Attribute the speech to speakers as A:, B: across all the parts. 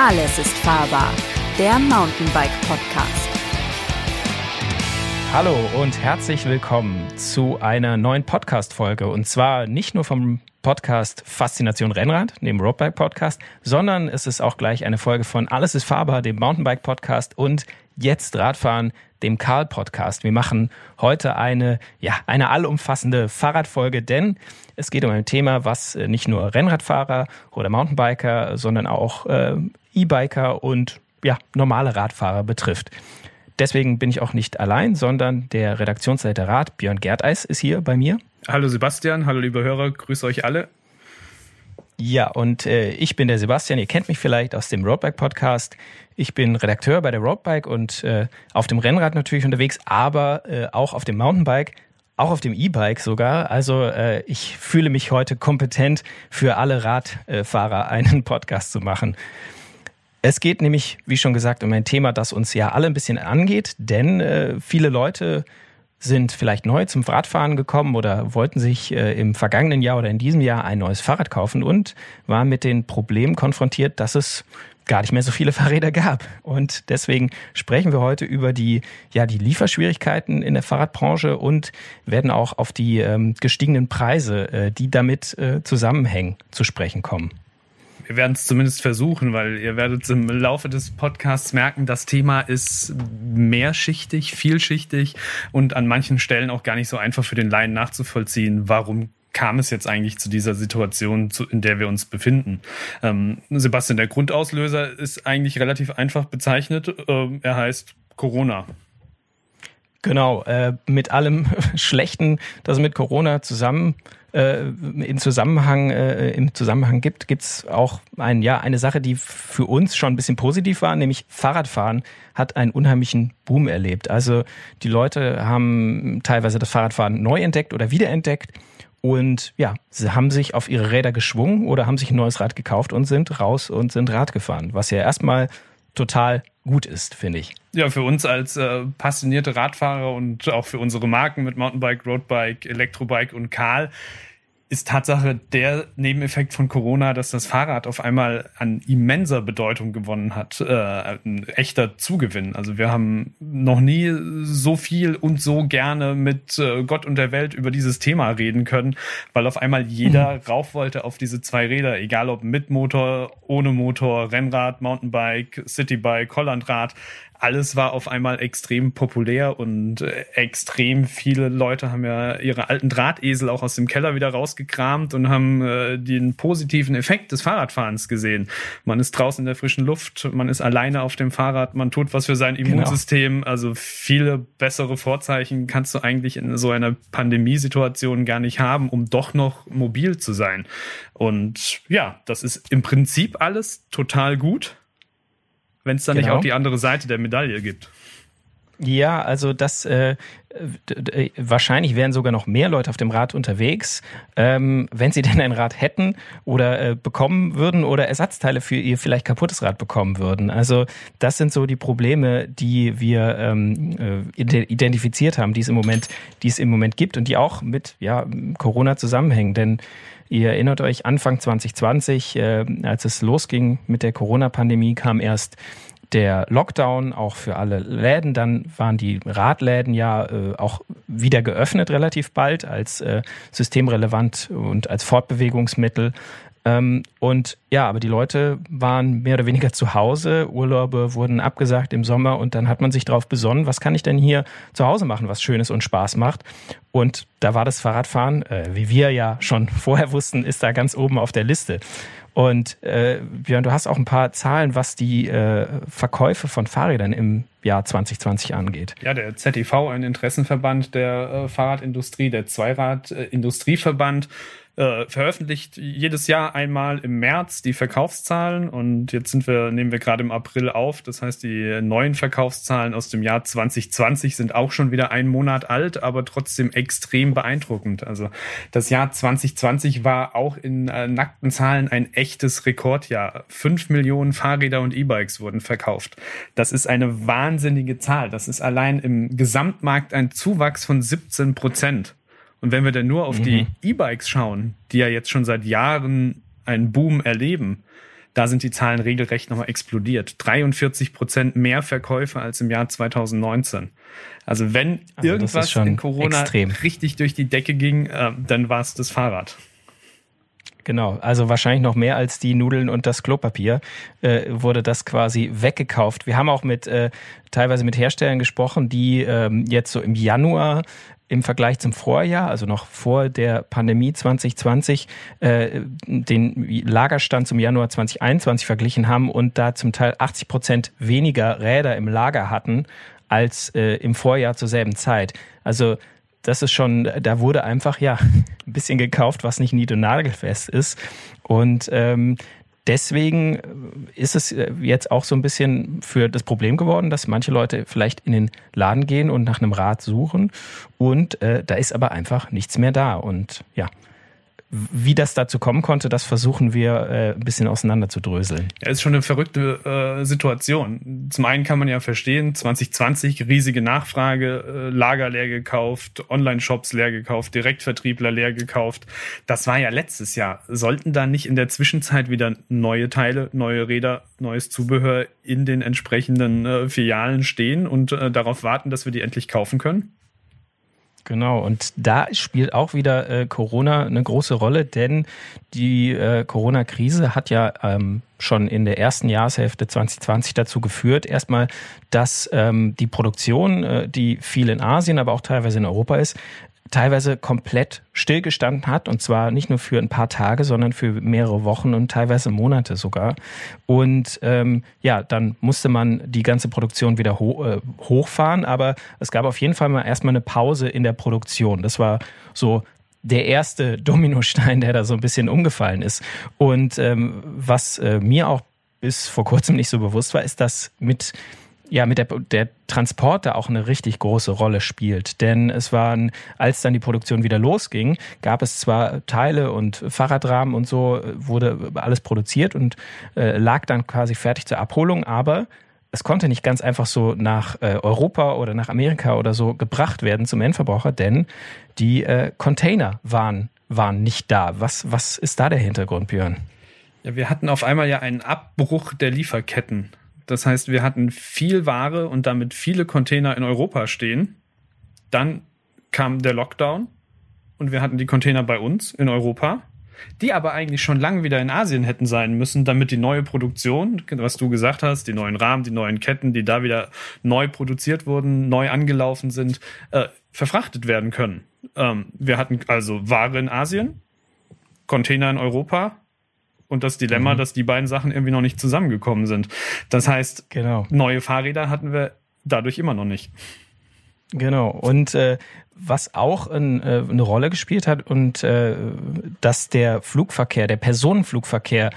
A: Alles ist fahrbar. Der Mountainbike Podcast.
B: Hallo und herzlich willkommen zu einer neuen Podcast-Folge. Und zwar nicht nur vom Podcast Faszination Rennrad, dem Roadbike Podcast, sondern es ist auch gleich eine Folge von Alles ist fahrbar, dem Mountainbike Podcast und Jetzt Radfahren, dem Karl Podcast. Wir machen heute eine, ja, eine allumfassende Fahrradfolge, denn es geht um ein Thema, was äh, nicht nur Rennradfahrer oder Mountainbiker, sondern auch äh, E-Biker und ja, normale Radfahrer betrifft. Deswegen bin ich auch nicht allein, sondern der Redaktionsleiter Rad, Björn Gerteis, ist hier bei mir.
C: Hallo Sebastian, hallo liebe Hörer, grüße euch alle.
B: Ja, und äh, ich bin der Sebastian, ihr kennt mich vielleicht aus dem Roadbike Podcast. Ich bin Redakteur bei der Roadbike und äh, auf dem Rennrad natürlich unterwegs, aber äh, auch auf dem Mountainbike, auch auf dem E-Bike sogar. Also äh, ich fühle mich heute kompetent für alle Radfahrer einen Podcast zu machen. Es geht nämlich, wie schon gesagt, um ein Thema, das uns ja alle ein bisschen angeht, denn äh, viele Leute sind vielleicht neu zum Radfahren gekommen oder wollten sich äh, im vergangenen Jahr oder in diesem Jahr ein neues Fahrrad kaufen und waren mit den Problemen konfrontiert, dass es gar nicht mehr so viele Fahrräder gab. Und deswegen sprechen wir heute über die, ja, die Lieferschwierigkeiten in der Fahrradbranche und werden auch auf die ähm, gestiegenen Preise, äh, die damit äh, zusammenhängen, zu sprechen kommen.
C: Wir werden es zumindest versuchen, weil ihr werdet im Laufe des Podcasts merken, das Thema ist mehrschichtig, vielschichtig und an manchen Stellen auch gar nicht so einfach für den Laien nachzuvollziehen, warum kam es jetzt eigentlich zu dieser Situation, in der wir uns befinden? Ähm, Sebastian, der Grundauslöser ist eigentlich relativ einfach bezeichnet. Ähm, er heißt Corona.
B: Genau, äh, mit allem Schlechten, das mit Corona zusammen äh, in Zusammenhang, äh, im Zusammenhang gibt, gibt's auch ein, ja, eine Sache, die für uns schon ein bisschen positiv war, nämlich Fahrradfahren hat einen unheimlichen Boom erlebt. Also die Leute haben teilweise das Fahrradfahren neu entdeckt oder wiederentdeckt. Und ja, sie haben sich auf ihre Räder geschwungen oder haben sich ein neues Rad gekauft und sind raus und sind Rad gefahren, was ja erstmal total gut ist, finde ich.
C: Ja, für uns als äh, passionierte Radfahrer und auch für unsere Marken mit Mountainbike, Roadbike, Elektrobike und Karl ist Tatsache der Nebeneffekt von Corona, dass das Fahrrad auf einmal an immenser Bedeutung gewonnen hat, äh, ein echter Zugewinn. Also wir haben noch nie so viel und so gerne mit äh, Gott und der Welt über dieses Thema reden können, weil auf einmal jeder mhm. rauf wollte auf diese zwei Räder, egal ob mit Motor, ohne Motor, Rennrad, Mountainbike, Citybike, Hollandrad alles war auf einmal extrem populär und äh, extrem viele Leute haben ja ihre alten Drahtesel auch aus dem Keller wieder rausgekramt und haben äh, den positiven Effekt des Fahrradfahrens gesehen. Man ist draußen in der frischen Luft, man ist alleine auf dem Fahrrad, man tut was für sein genau. Immunsystem. Genau. Also viele bessere Vorzeichen kannst du eigentlich in so einer Pandemiesituation gar nicht haben, um doch noch mobil zu sein. Und ja, das ist im Prinzip alles total gut wenn es dann genau. nicht auch die andere Seite der Medaille gibt.
B: Ja, also das äh, wahrscheinlich wären sogar noch mehr Leute auf dem Rad unterwegs, ähm, wenn sie denn ein Rad hätten oder äh, bekommen würden oder Ersatzteile für ihr vielleicht kaputtes Rad bekommen würden. Also das sind so die Probleme, die wir ähm, äh, identifiziert haben, die es im Moment, die es im Moment gibt und die auch mit ja Corona zusammenhängen. Denn Ihr erinnert euch, Anfang 2020, äh, als es losging mit der Corona-Pandemie, kam erst der Lockdown auch für alle Läden. Dann waren die Radläden ja äh, auch wieder geöffnet relativ bald als äh, systemrelevant und als Fortbewegungsmittel. Ähm, und ja, aber die Leute waren mehr oder weniger zu Hause, Urlaube wurden abgesagt im Sommer und dann hat man sich darauf besonnen, was kann ich denn hier zu Hause machen, was Schönes und Spaß macht. Und da war das Fahrradfahren, äh, wie wir ja schon vorher wussten, ist da ganz oben auf der Liste. Und äh, Björn, du hast auch ein paar Zahlen, was die äh, Verkäufe von Fahrrädern im Jahr 2020 angeht.
C: Ja, der ZTV, ein Interessenverband der äh, Fahrradindustrie, der Zweirad-Industrieverband, äh, veröffentlicht jedes Jahr einmal im März die Verkaufszahlen und jetzt sind wir, nehmen wir gerade im April auf. Das heißt, die neuen Verkaufszahlen aus dem Jahr 2020 sind auch schon wieder einen Monat alt, aber trotzdem extrem beeindruckend. Also das Jahr 2020 war auch in äh, nackten Zahlen ein echtes Rekordjahr. Fünf Millionen Fahrräder und E-Bikes wurden verkauft. Das ist eine wahnsinnige Zahl. Das ist allein im Gesamtmarkt ein Zuwachs von 17 Prozent. Und wenn wir dann nur auf mhm. die E-Bikes schauen, die ja jetzt schon seit Jahren einen Boom erleben, da sind die Zahlen regelrecht nochmal explodiert. 43 Prozent mehr Verkäufe als im Jahr 2019. Also wenn also irgendwas in Corona extrem. richtig durch die Decke ging, äh, dann war es das Fahrrad.
B: Genau, also wahrscheinlich noch mehr als die Nudeln und das Klopapier äh, wurde das quasi weggekauft. Wir haben auch mit äh, teilweise mit Herstellern gesprochen, die ähm, jetzt so im Januar im Vergleich zum Vorjahr, also noch vor der Pandemie 2020, äh, den Lagerstand zum Januar 2021 verglichen haben und da zum Teil 80 Prozent weniger Räder im Lager hatten als äh, im Vorjahr zur selben Zeit. Also das ist schon, da wurde einfach ja ein bisschen gekauft, was nicht nied- und nagelfest ist. Und ähm, deswegen ist es äh, jetzt auch so ein bisschen für das Problem geworden, dass manche Leute vielleicht in den Laden gehen und nach einem Rad suchen und äh, da ist aber einfach nichts mehr da. Und ja, wie das dazu kommen konnte, das versuchen wir äh, ein bisschen auseinander zu dröseln.
C: Ja, ist schon eine verrückte äh, Situation. Zum einen kann man ja verstehen, 2020 riesige Nachfrage, äh, Lager leer gekauft, Online-Shops leer gekauft, Direktvertriebler leer gekauft. Das war ja letztes Jahr. Sollten da nicht in der Zwischenzeit wieder neue Teile, neue Räder, neues Zubehör in den entsprechenden äh, Filialen stehen und äh, darauf warten, dass wir die endlich kaufen können?
B: Genau, und da spielt auch wieder äh, Corona eine große Rolle, denn die äh, Corona-Krise hat ja ähm, schon in der ersten Jahreshälfte 2020 dazu geführt, erstmal, dass ähm, die Produktion, äh, die viel in Asien, aber auch teilweise in Europa ist, teilweise komplett stillgestanden hat und zwar nicht nur für ein paar Tage, sondern für mehrere Wochen und teilweise Monate sogar. Und ähm, ja, dann musste man die ganze Produktion wieder ho äh, hochfahren, aber es gab auf jeden Fall mal erstmal eine Pause in der Produktion. Das war so der erste Dominostein, der da so ein bisschen umgefallen ist. Und ähm, was äh, mir auch bis vor kurzem nicht so bewusst war, ist, dass mit ja mit der, der Transport da auch eine richtig große Rolle spielt. Denn es waren, als dann die Produktion wieder losging, gab es zwar Teile und Fahrradrahmen und so, wurde alles produziert und äh, lag dann quasi fertig zur Abholung, aber es konnte nicht ganz einfach so nach äh, Europa oder nach Amerika oder so gebracht werden zum Endverbraucher, denn die äh, Container waren, waren nicht da. Was, was ist da der Hintergrund, Björn?
C: Ja, wir hatten auf einmal ja einen Abbruch der Lieferketten. Das heißt, wir hatten viel Ware und damit viele Container in Europa stehen. Dann kam der Lockdown und wir hatten die Container bei uns in Europa, die aber eigentlich schon lange wieder in Asien hätten sein müssen, damit die neue Produktion, was du gesagt hast, die neuen Rahmen, die neuen Ketten, die da wieder neu produziert wurden, neu angelaufen sind, äh, verfrachtet werden können. Ähm, wir hatten also Ware in Asien, Container in Europa, und das Dilemma, mhm. dass die beiden Sachen irgendwie noch nicht zusammengekommen sind. Das heißt, genau. neue Fahrräder hatten wir dadurch immer noch nicht.
B: Genau. Und äh, was auch ein, äh, eine Rolle gespielt hat und äh, dass der Flugverkehr, der Personenflugverkehr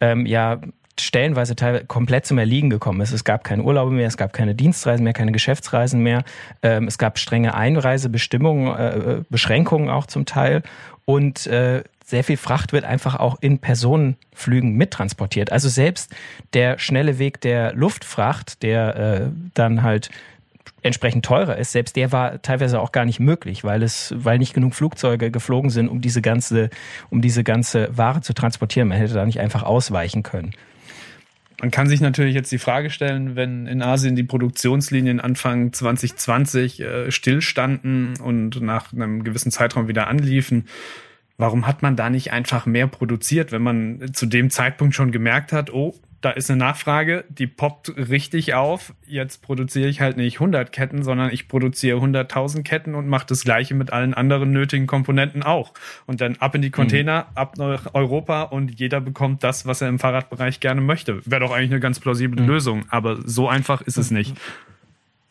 B: ähm, ja stellenweise teilweise komplett zum Erliegen gekommen ist. Es gab keine Urlaube mehr, es gab keine Dienstreisen mehr, keine Geschäftsreisen mehr. Ähm, es gab strenge Einreisebestimmungen, äh, äh Beschränkungen auch zum Teil. Und äh, sehr viel Fracht wird einfach auch in Personenflügen mittransportiert. Also selbst der schnelle Weg der Luftfracht, der äh, dann halt entsprechend teurer ist, selbst der war teilweise auch gar nicht möglich, weil es, weil nicht genug Flugzeuge geflogen sind, um diese ganze, um diese ganze Ware zu transportieren. Man hätte da nicht einfach ausweichen können.
C: Man kann sich natürlich jetzt die Frage stellen, wenn in Asien die Produktionslinien Anfang 2020 äh, stillstanden und nach einem gewissen Zeitraum wieder anliefen, Warum hat man da nicht einfach mehr produziert, wenn man zu dem Zeitpunkt schon gemerkt hat, oh, da ist eine Nachfrage, die poppt richtig auf. Jetzt produziere ich halt nicht 100 Ketten, sondern ich produziere 100.000 Ketten und mache das Gleiche mit allen anderen nötigen Komponenten auch. Und dann ab in die Container, mhm. ab nach Europa und jeder bekommt das, was er im Fahrradbereich gerne möchte. Wäre doch eigentlich eine ganz plausible mhm. Lösung, aber so einfach ist es nicht.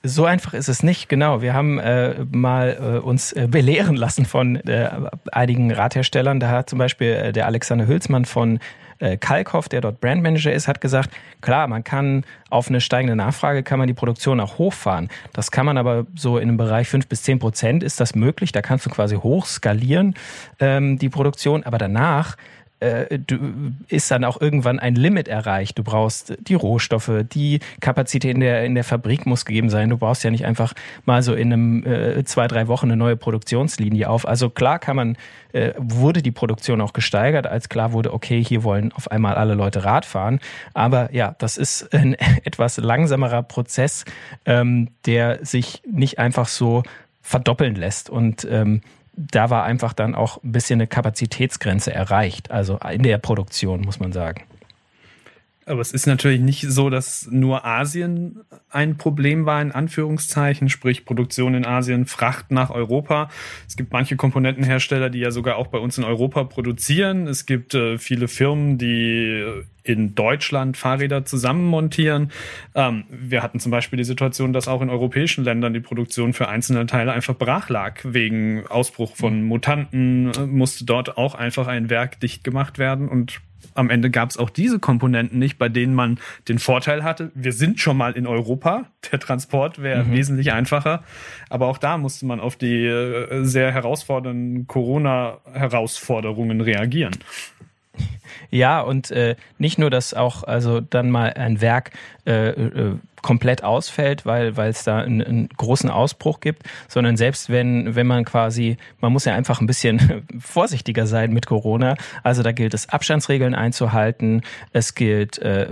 B: So einfach ist es nicht, genau. Wir haben äh, mal äh, uns äh, belehren lassen von äh, einigen Radherstellern. Da hat zum Beispiel äh, der Alexander Hülsmann von äh, Kalkhoff, der dort Brandmanager ist, hat gesagt, klar, man kann auf eine steigende Nachfrage kann man die Produktion auch hochfahren. Das kann man aber so in einem Bereich fünf bis zehn Prozent ist das möglich. Da kannst du quasi hoch skalieren, ähm, die Produktion. Aber danach äh, du, ist dann auch irgendwann ein Limit erreicht. Du brauchst die Rohstoffe, die Kapazität in der, in der Fabrik muss gegeben sein. Du brauchst ja nicht einfach mal so in einem äh, zwei, drei Wochen eine neue Produktionslinie auf. Also klar kann man, äh, wurde die Produktion auch gesteigert, als klar wurde, okay, hier wollen auf einmal alle Leute Rad fahren. Aber ja, das ist ein etwas langsamerer Prozess, ähm, der sich nicht einfach so verdoppeln lässt. Und ähm, da war einfach dann auch ein bisschen eine Kapazitätsgrenze erreicht, also in der Produktion, muss man sagen.
C: Aber es ist natürlich nicht so, dass nur Asien ein Problem war, in Anführungszeichen, sprich Produktion in Asien, Fracht nach Europa. Es gibt manche Komponentenhersteller, die ja sogar auch bei uns in Europa produzieren. Es gibt äh, viele Firmen, die in Deutschland Fahrräder zusammenmontieren. Ähm, wir hatten zum Beispiel die Situation, dass auch in europäischen Ländern die Produktion für einzelne Teile einfach brach lag. Wegen Ausbruch von Mutanten äh, musste dort auch einfach ein Werk dicht gemacht werden und am Ende gab es auch diese Komponenten nicht, bei denen man den Vorteil hatte, wir sind schon mal in Europa, der Transport wäre mhm. wesentlich einfacher, aber auch da musste man auf die äh, sehr herausfordernden Corona-Herausforderungen reagieren.
B: Ja, und äh, nicht nur, dass auch also dann mal ein Werk äh, äh, komplett ausfällt, weil es da einen, einen, großen Ausbruch gibt, sondern selbst wenn wenn man quasi, man muss ja einfach ein bisschen vorsichtiger sein mit Corona. Also da gilt es Abstandsregeln einzuhalten, es gilt äh,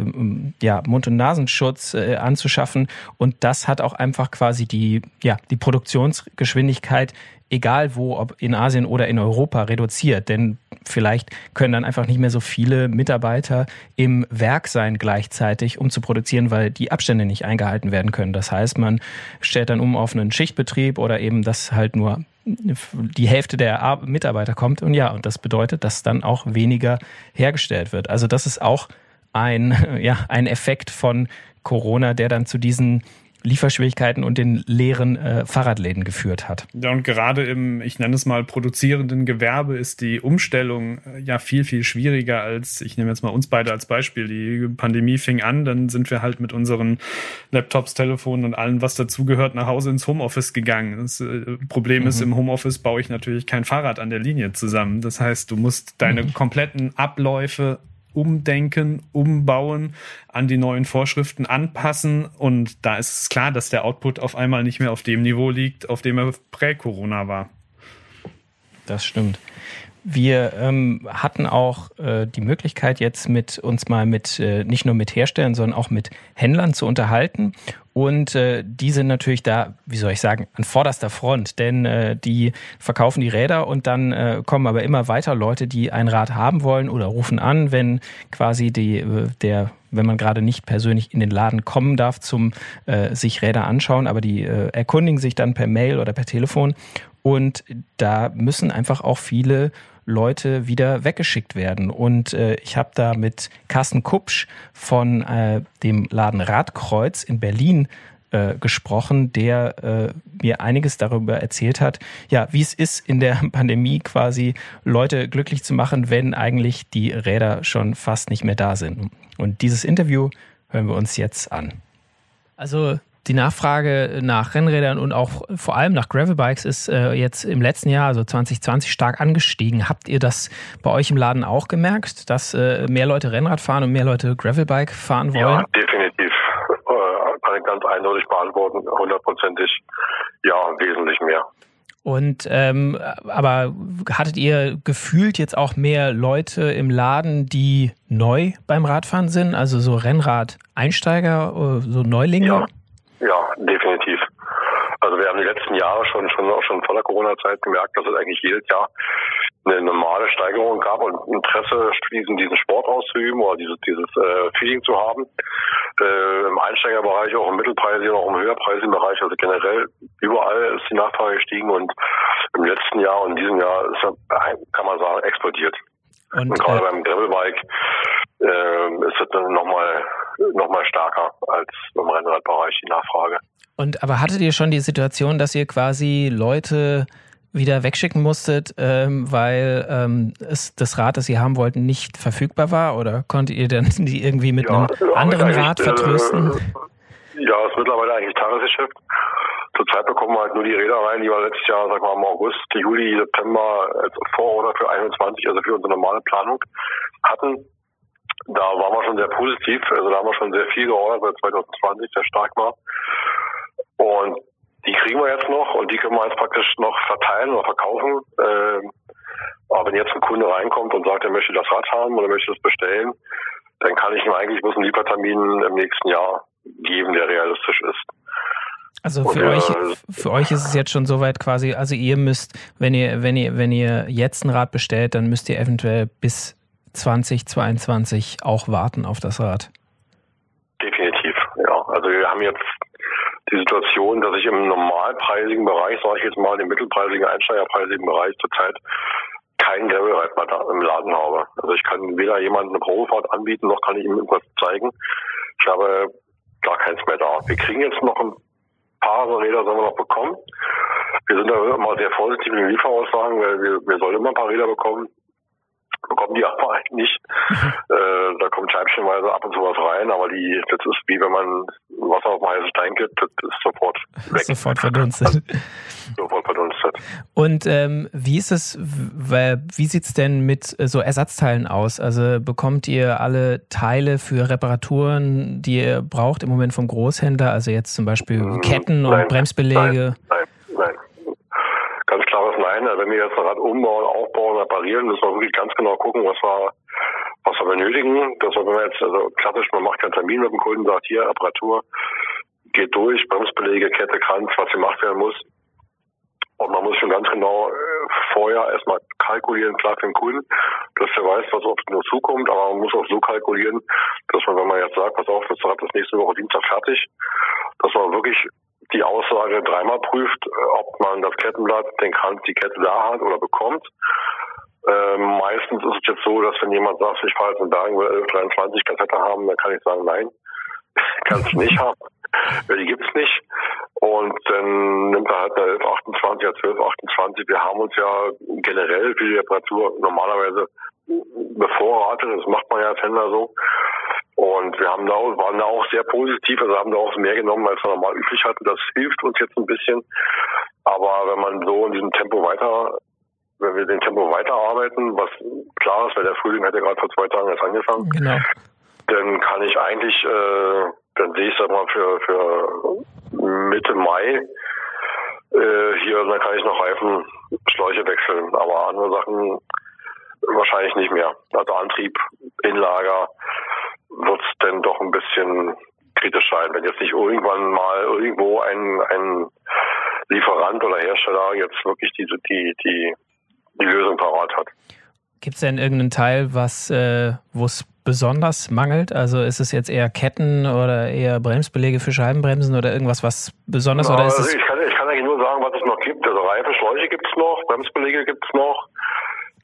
B: ja Mund- und Nasenschutz äh, anzuschaffen und das hat auch einfach quasi die ja die Produktionsgeschwindigkeit egal wo, ob in Asien oder in Europa, reduziert. Denn vielleicht können dann einfach nicht mehr so viele Mitarbeiter im Werk sein gleichzeitig, um zu produzieren, weil die Abstände nicht eingehalten werden können. Das heißt, man stellt dann um auf einen Schichtbetrieb oder eben, dass halt nur die Hälfte der Mitarbeiter kommt. Und ja, und das bedeutet, dass dann auch weniger hergestellt wird. Also das ist auch ein, ja, ein Effekt von Corona, der dann zu diesen Lieferschwierigkeiten und den leeren äh, Fahrradläden geführt hat.
C: Ja, und gerade im, ich nenne es mal, produzierenden Gewerbe ist die Umstellung äh, ja viel, viel schwieriger als, ich nehme jetzt mal uns beide als Beispiel. Die Pandemie fing an, dann sind wir halt mit unseren Laptops, Telefonen und allem, was dazugehört, nach Hause ins Homeoffice gegangen. Das äh, Problem mhm. ist, im Homeoffice baue ich natürlich kein Fahrrad an der Linie zusammen. Das heißt, du musst deine mhm. kompletten Abläufe umdenken, umbauen, an die neuen Vorschriften anpassen. Und da ist es klar, dass der Output auf einmal nicht mehr auf dem Niveau liegt, auf dem er prä-Corona war.
B: Das stimmt. Wir ähm, hatten auch äh, die Möglichkeit, jetzt mit uns mal mit äh, nicht nur mit Herstellern, sondern auch mit Händlern zu unterhalten. Und äh, die sind natürlich da, wie soll ich sagen, an vorderster Front, denn äh, die verkaufen die Räder und dann äh, kommen aber immer weiter Leute, die ein Rad haben wollen oder rufen an, wenn quasi die äh, der wenn man gerade nicht persönlich in den Laden kommen darf zum äh, sich Räder anschauen, aber die äh, erkundigen sich dann per Mail oder per Telefon und da müssen einfach auch viele Leute wieder weggeschickt werden. Und äh, ich habe da mit Carsten Kupsch von äh, dem Laden Radkreuz in Berlin äh, gesprochen, der äh, mir einiges darüber erzählt hat, ja, wie es ist, in der Pandemie quasi Leute glücklich zu machen, wenn eigentlich die Räder schon fast nicht mehr da sind. Und dieses Interview hören wir uns jetzt an. Also die Nachfrage nach Rennrädern und auch vor allem nach Gravelbikes ist äh, jetzt im letzten Jahr, also 2020, stark angestiegen. Habt ihr das bei euch im Laden auch gemerkt, dass äh, mehr Leute Rennrad fahren und mehr Leute Gravelbike fahren wollen? Ja,
D: definitiv. Äh, kann ich ganz eindeutig beantworten. Hundertprozentig. Ja, wesentlich mehr.
B: Und ähm, aber hattet ihr gefühlt jetzt auch mehr Leute im Laden, die neu beim Radfahren sind, also so Rennrad-Einsteiger, äh, so Neulinge?
D: Ja. Ja, definitiv. Also wir haben die letzten Jahre schon schon auch schon vor der Corona-Zeit gemerkt, dass es eigentlich jedes Jahr eine normale Steigerung gab und Interesse, diesen, diesen Sport auszuüben oder dieses, dieses äh, Feeling zu haben. Äh, Im Einsteigerbereich, auch im Mittelpreisigen, auch im höherpreisigen Bereich, also generell überall ist die Nachfrage gestiegen und im letzten Jahr und diesem Jahr ist kann man sagen, explodiert. Und, und gerade äh, beim Gravelbike äh, ist es dann nochmal noch mal stärker als im Rennradbereich die Nachfrage.
B: Und aber hattet ihr schon die Situation, dass ihr quasi Leute wieder wegschicken musstet, ähm, weil ähm, es, das Rad, das ihr haben wollten, nicht verfügbar war? Oder konntet ihr dann die irgendwie mit ja, einem anderen Rad vertrösten?
D: Äh, ja, ist mittlerweile eigentlich Tagesgeschäft. Zurzeit bekommen wir halt nur die Räder rein, die wir letztes Jahr, sag mal, im August, Juli, September als Vororder für 21, also für unsere normale Planung hatten. Da waren wir schon sehr positiv, also da haben wir schon sehr viel geordert, weil 2020 sehr stark war. Und die kriegen wir jetzt noch und die können wir jetzt praktisch noch verteilen oder verkaufen. Ähm, aber wenn jetzt ein Kunde reinkommt und sagt, er möchte das Rad haben oder möchte es bestellen, dann kann ich ihm eigentlich bloß einen Liefertermin im nächsten Jahr geben, der realistisch ist.
B: Also für und, euch, äh, für euch ist es jetzt schon soweit quasi, also ihr müsst, wenn ihr, wenn ihr, wenn ihr jetzt ein Rad bestellt, dann müsst ihr eventuell bis 2022 auch warten auf das Rad.
D: Definitiv, ja. Also wir haben jetzt die Situation, dass ich im normalpreisigen Bereich, sage ich jetzt mal, im mittelpreisigen, einsteigerpreisigen Bereich zurzeit kein Gravelrad im Laden habe. Also ich kann weder jemandem eine Probefahrt anbieten, noch kann ich ihm irgendwas zeigen. Ich habe gar keins mehr da. Wir kriegen jetzt noch ein paar Räder sollen wir noch bekommen. Wir sind da immer sehr vorsichtig mit den Lieferaussagen, weil wir, wir sollen immer ein paar Räder bekommen bekommen die aber eigentlich nicht. äh, da kommt scheibchenweise ab und zu was rein, aber die, das ist wie wenn man Wasser auf heißen Stein gibt, das ist sofort weg.
B: Sofort verdunstet.
D: sofort verdunstet.
B: Und ähm, wie ist es, wie sieht es denn mit äh, so Ersatzteilen aus? Also bekommt ihr alle Teile für Reparaturen, die ihr braucht im Moment vom Großhändler, also jetzt zum Beispiel hm, Ketten nein, und Bremsbeläge?
D: Nein, nein ganz klares Nein. Also wenn wir jetzt ein Rad umbauen, aufbauen, reparieren, müssen wir wirklich ganz genau gucken, was wir, was wir benötigen. Das wenn man jetzt, also klassisch, man macht keinen Termin mit dem Kunden, sagt hier, Reparatur, geht durch, Bremsbeläge, Kette, Kranz, was gemacht werden muss. Und man muss schon ganz genau äh, vorher erstmal kalkulieren, klar für den Kunden, dass er weiß, was auf ihn zukommt, aber man muss auch so kalkulieren, dass man, wenn man jetzt sagt, pass auf, das Rad ist nächste Woche Dienstag fertig, dass man wirklich die Aussage dreimal prüft, äh, ob man das Kettenblatt, den Kranz, die Kette da hat oder bekommt. Ähm, meistens ist es jetzt so, dass wenn jemand sagt, ich fahre jetzt in Bergen, will 1123 Kassette haben, dann kann ich sagen, nein, kannst du nicht haben. Die gibt's nicht. Und dann nimmt er halt eine 1128 oder 1228. Wir haben uns ja generell für die Reparatur normalerweise bevorratet. Das macht man ja als Händler so. Und wir haben da, waren da auch sehr positiv, also haben da auch mehr genommen, als wir normal üblich hatten. Das hilft uns jetzt ein bisschen. Aber wenn man so in diesem Tempo weiter, wenn wir den Tempo weiterarbeiten, was klar ist, weil der Frühling hat ja gerade vor zwei Tagen erst angefangen, genau. dann kann ich eigentlich, äh, dann sehe ich sag mal für, für Mitte Mai äh, hier, dann kann ich noch Reifen, Schläuche wechseln. Aber andere Sachen wahrscheinlich nicht mehr. Also Antrieb, Inlager, wird es denn doch ein bisschen kritisch sein, wenn jetzt nicht irgendwann mal irgendwo ein, ein Lieferant oder Hersteller jetzt wirklich diese, die, die, die Lösung parat hat.
B: Gibt es denn irgendeinen Teil, was äh, wo es besonders mangelt? Also ist es jetzt eher Ketten oder eher Bremsbeläge für Scheibenbremsen oder irgendwas, was besonders
D: ja,
B: oder ist
D: also
B: es?
D: Ich kann, ich kann eigentlich nur sagen, was es noch gibt. Also Reife, Schläuche gibt es noch, Bremsbeläge gibt es noch.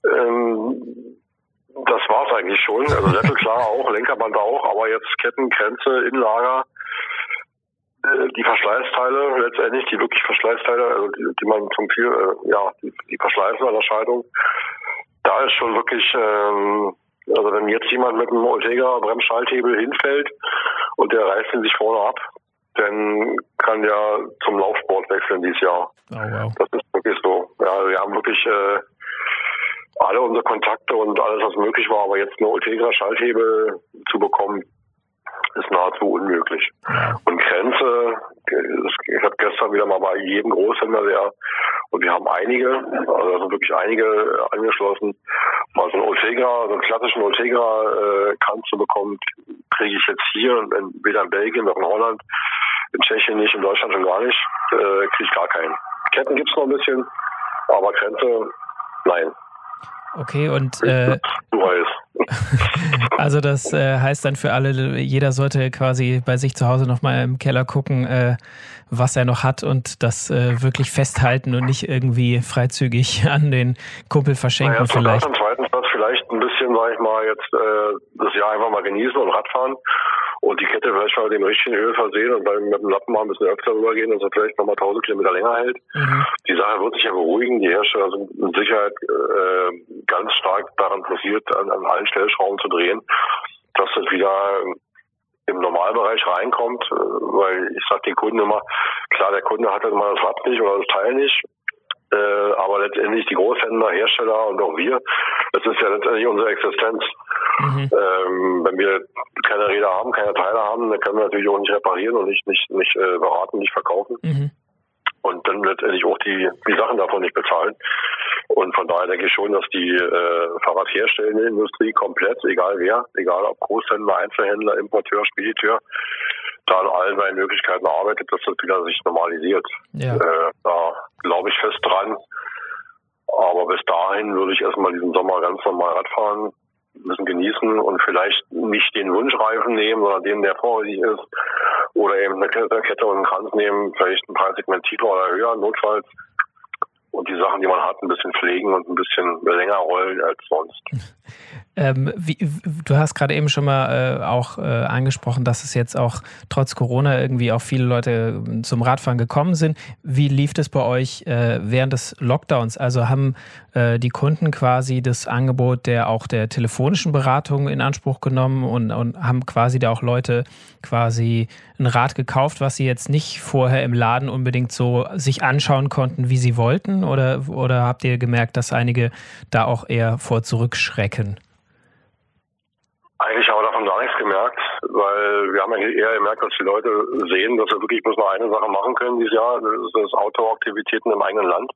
D: Ähm, das war's eigentlich schon. Also Sättel klar auch, Lenkerband auch, aber jetzt Ketten, Grenze, Innenlager, äh, die Verschleißteile letztendlich, die wirklich Verschleißteile, also die, die man zum viel, äh, ja, die, die Verschleißen an der Scheidung, da ist schon wirklich, ähm, also wenn jetzt jemand mit einem Ortega Bremsschalthebel hinfällt und der reißt ihn sich vorne ab, dann kann der zum Laufsport wechseln dieses Jahr. Oh, wow. Das ist wirklich so. Ja, wir haben wirklich äh, alle unsere Kontakte und alles, was möglich war, aber jetzt eine Ultegra-Schalthebel zu bekommen, ist nahezu unmöglich. Und Grenze, ich habe gestern wieder mal bei jedem Großhändler der, und wir haben einige, also sind wirklich einige angeschlossen, mal so ein Ultegra, so einen klassischen Ultegra-Kranz äh, zu bekommen, kriege ich jetzt hier, weder in Belgien noch in Holland, in Tschechien nicht, in Deutschland schon gar nicht, äh, kriege ich gar keinen. Ketten gibt's noch ein bisschen, aber Grenze, nein.
B: Okay, und äh, also das äh, heißt dann für alle, jeder sollte quasi bei sich zu Hause nochmal im Keller gucken, äh, was er noch hat und das äh, wirklich festhalten und nicht irgendwie freizügig an den Kumpel verschenken naja, vielleicht.
D: Zweiten Platz vielleicht ein bisschen, sag ich mal, jetzt äh, das Jahr einfach mal genießen und Radfahren und die Kette vielleicht mal dem richtigen Öl versehen und beim, mit dem Lappen mal ein bisschen öfter rübergehen, dass er vielleicht nochmal 1000 Kilometer länger hält. Mhm. Die Sache wird sich ja beruhigen. Die Hersteller sind mit Sicherheit äh, ganz stark daran interessiert, an, an allen Stellschrauben zu drehen, dass das wieder im Normalbereich reinkommt, äh, weil ich sage den Kunden immer, klar, der Kunde hat dann mal das Rad nicht oder das Teil nicht, äh, aber letztendlich die Großhändler, Hersteller und auch wir, das ist ja letztendlich unsere Existenz. Mhm. Ähm, wenn wir keine Räder haben, keine Teile haben, dann können wir natürlich auch nicht reparieren und nicht, nicht, nicht äh, beraten, nicht verkaufen. Mhm. Und dann letztendlich auch die, die Sachen davon nicht bezahlen. Und von daher denke ich schon, dass die äh, Fahrradherstellende Industrie komplett, egal wer, egal ob Großhändler, Einzelhändler, Importeur, Spediteur, da an allen seinen Möglichkeiten arbeitet, dass das wieder sich normalisiert. Ja. Äh, da glaube ich fest dran. Aber bis dahin würde ich erstmal diesen Sommer ganz normal Radfahren müssen genießen und vielleicht nicht den Wunschreifen nehmen, sondern den, der vorrätig ist. Oder eben eine Kette und einen Kranz nehmen, vielleicht ein paar Segment tiefer oder höher, notfalls. Und die Sachen, die man hat, ein bisschen pflegen und ein bisschen länger rollen als sonst.
B: Ähm, wie, du hast gerade eben schon mal äh, auch äh, angesprochen, dass es jetzt auch trotz Corona irgendwie auch viele Leute äh, zum Radfahren gekommen sind. Wie lief es bei euch äh, während des Lockdowns? Also haben äh, die Kunden quasi das Angebot der auch der telefonischen Beratung in Anspruch genommen und, und haben quasi da auch Leute quasi ein Rad gekauft, was sie jetzt nicht vorher im Laden unbedingt so sich anschauen konnten, wie sie wollten? Oder, oder habt ihr gemerkt, dass einige da auch eher vor zurückschrecken?
D: Eigentlich haben wir davon gar nichts gemerkt, weil wir haben eigentlich eher gemerkt, dass die Leute sehen, dass sie wirklich bloß nur eine Sache machen können dieses Jahr, das ist Outdoor-Aktivitäten im eigenen Land.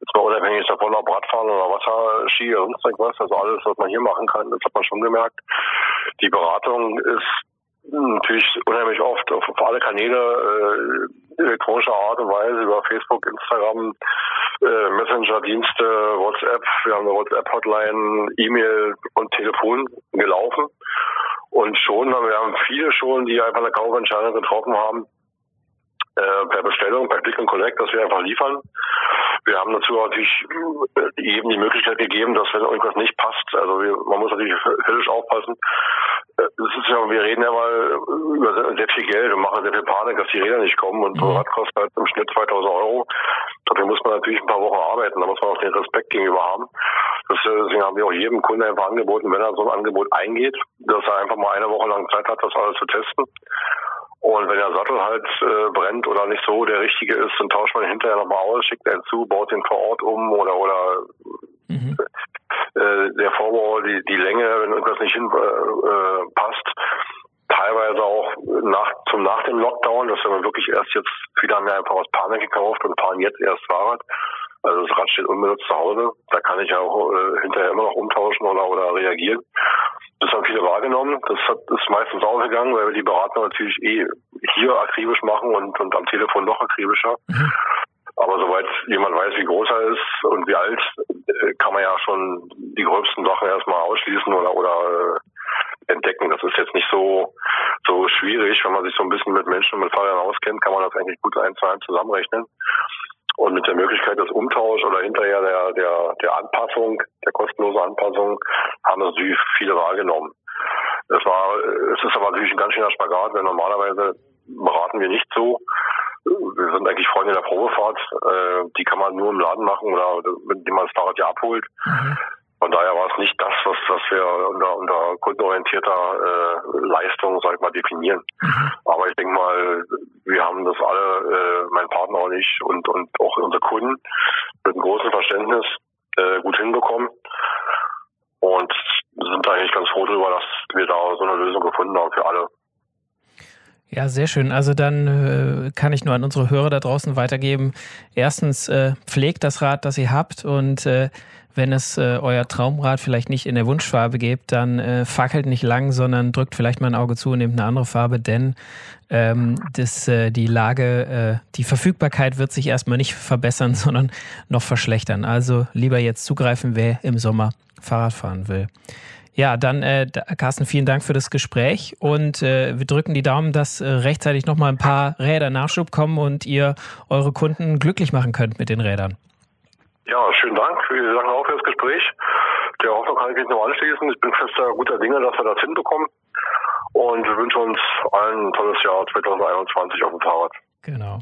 D: Jetzt mal unabhängig davon, ob Radfahren oder Wasserski oder sonst irgendwas, also alles, was man hier machen kann, das hat man schon gemerkt. Die Beratung ist natürlich unheimlich oft auf, auf alle Kanäle äh, elektronischer Art und Weise über Facebook, Instagram, äh, Messenger-Dienste, WhatsApp, wir haben eine WhatsApp-Hotline, E-Mail und Telefon gelaufen. Und schon, wir haben viele schon, die einfach eine Kaufentscheidung getroffen haben, äh, per Bestellung, per Click und Collect, dass wir einfach liefern. Wir haben dazu natürlich äh, eben die Möglichkeit gegeben, dass wenn irgendwas nicht passt, also wir, man muss natürlich höllisch aufpassen. Äh, das ist ja, wir reden ja mal über sehr viel Geld und machen sehr viel Panik, dass die Räder nicht kommen und so mhm. Rad kostet halt im Schnitt 2000 Euro. Dafür muss man natürlich ein paar Wochen arbeiten, da muss man auch den Respekt gegenüber haben. Deswegen haben wir auch jedem Kunden einfach angeboten, wenn er so ein Angebot eingeht, dass er einfach mal eine Woche lang Zeit hat, das alles zu testen. Und wenn der Sattel halt äh, brennt oder nicht so der richtige ist, dann tauscht man hinterher nochmal aus, schickt einen zu, baut den vor Ort um oder oder mhm. äh, der Vorbau, die, die Länge, wenn irgendwas nicht hinpasst. Äh, passt. Teilweise auch nach zum nach dem Lockdown, dass wir wirklich erst jetzt, viele haben ja einfach aus Panik gekauft und fahren jetzt erst Fahrrad. Also das Rad steht unbenutzt zu Hause. Da kann ich ja auch äh, hinterher immer noch umtauschen oder, oder reagieren. Das haben viele wahrgenommen. Das hat, ist meistens ausgegangen, weil wir die Berater natürlich eh hier akribisch machen und, und am Telefon noch akribischer. Mhm. Aber soweit jemand weiß, wie groß er ist und wie alt, äh, kann man ja schon die gröbsten Sachen erstmal ausschließen oder, oder äh, entdecken. Das ist jetzt nicht so, so schwierig. Wenn man sich so ein bisschen mit Menschen und mit Fahrern auskennt, kann man das eigentlich gut eins zu eins zusammenrechnen. Und mit der Möglichkeit des Umtauschs oder hinterher der, der, der Anpassung, der kostenlosen Anpassung, haben natürlich viele wahrgenommen. Es war, es ist aber natürlich ein ganz schöner Spagat, weil normalerweise beraten wir nicht so. Wir sind eigentlich Freunde der Probefahrt. Äh, die kann man nur im Laden machen oder mit dem man das Fahrrad ja abholt. Mhm. Von daher war es nicht das, was, was wir unter, unter kundenorientierter äh, Leistung, sag ich mal, definieren. Mhm. Aber ich denke mal, wir haben das alle, äh, mein Partner und ich und, und auch unsere Kunden mit einem großen Verständnis äh, gut hinbekommen. Und sind eigentlich ganz froh darüber, dass wir da so eine Lösung gefunden haben für alle.
B: Ja, sehr schön. Also dann äh, kann ich nur an unsere Hörer da draußen weitergeben. Erstens, äh, pflegt das Rad, das ihr habt und äh, wenn es äh, euer Traumrad vielleicht nicht in der Wunschfarbe gibt, dann äh, fackelt nicht lang, sondern drückt vielleicht mal ein Auge zu und nehmt eine andere Farbe, denn ähm, das, äh, die Lage, äh, die Verfügbarkeit wird sich erstmal nicht verbessern, sondern noch verschlechtern. Also lieber jetzt zugreifen, wer im Sommer Fahrrad fahren will. Ja, dann äh, Carsten, vielen Dank für das Gespräch und äh, wir drücken die Daumen, dass äh, rechtzeitig nochmal ein paar Räder Nachschub kommen und ihr eure Kunden glücklich machen könnt mit den Rädern.
D: Ja, schönen Dank. Wir sagen auch für das Gespräch. Der Hoffnung kann ich mich nur anschließen. Ich bin fester guter Dinge, dass wir das hinbekommen. Und wir wünschen uns allen ein tolles Jahr 2021 auf dem Fahrrad.
B: Genau.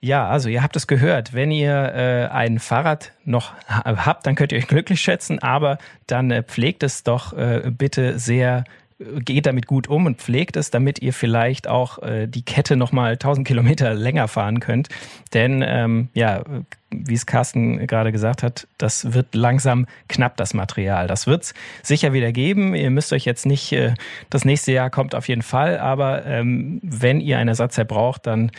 B: Ja, also ihr habt es gehört. Wenn ihr äh, ein Fahrrad noch habt, dann könnt ihr euch glücklich schätzen, aber dann äh, pflegt es doch äh, bitte sehr geht damit gut um und pflegt es, damit ihr vielleicht auch äh, die Kette nochmal 1000 Kilometer länger fahren könnt. Denn ähm, ja, wie es Carsten gerade gesagt hat, das wird langsam knapp, das Material. Das wird's sicher wieder geben. Ihr müsst euch jetzt nicht, äh, das nächste Jahr kommt auf jeden Fall, aber ähm, wenn ihr ein Ersatzteil braucht, dann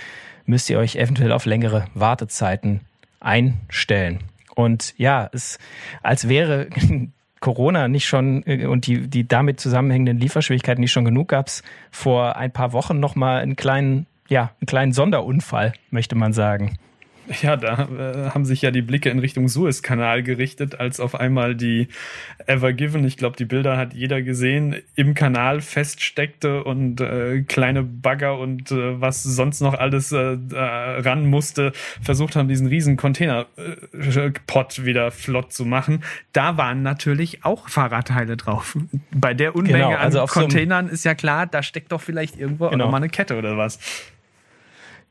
B: müsst ihr euch eventuell auf längere Wartezeiten einstellen. Und ja, es als wäre Corona nicht schon äh, und die, die damit zusammenhängenden Lieferschwierigkeiten nicht schon genug gab es vor ein paar Wochen nochmal einen kleinen, ja, einen kleinen Sonderunfall, möchte man sagen.
C: Ja, da äh, haben sich ja die Blicke in Richtung Suezkanal gerichtet, als auf einmal die Ever Given, ich glaube, die Bilder hat jeder gesehen, im Kanal feststeckte und äh, kleine Bagger und äh, was sonst noch alles äh, ran musste, versucht haben, diesen riesen Containerpot wieder flott zu machen. Da waren natürlich auch Fahrradteile drauf. Bei der Unmenge genau, also an Containern so ist ja klar, da steckt doch vielleicht irgendwo genau. auch nochmal eine Kette oder was.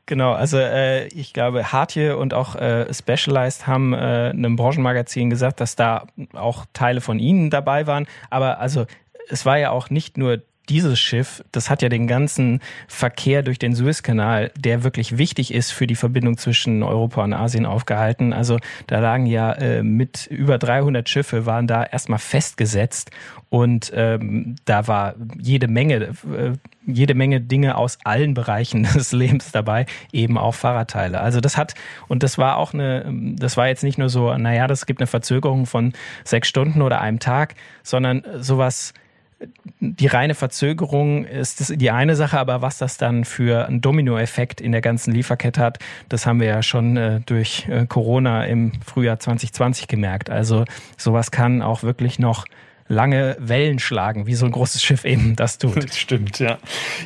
B: Genau, also äh, ich glaube, Hartje und auch äh, Specialized haben äh, einem Branchenmagazin gesagt, dass da auch Teile von ihnen dabei waren. Aber also es war ja auch nicht nur dieses Schiff, das hat ja den ganzen Verkehr durch den Suezkanal, der wirklich wichtig ist für die Verbindung zwischen Europa und Asien aufgehalten. Also da lagen ja äh, mit über 300 Schiffe waren da erstmal festgesetzt und ähm, da war jede Menge, äh, jede Menge Dinge aus allen Bereichen des Lebens dabei, eben auch Fahrradteile. Also das hat, und das war auch eine, das war jetzt nicht nur so, naja, das gibt eine Verzögerung von sechs Stunden oder einem Tag, sondern sowas, die reine Verzögerung ist die eine Sache, aber was das dann für einen Dominoeffekt in der ganzen Lieferkette hat, das haben wir ja schon äh, durch äh, Corona im Frühjahr 2020 gemerkt. Also sowas kann auch wirklich noch lange Wellen schlagen, wie so ein großes Schiff eben das tut.
C: Das stimmt, ja.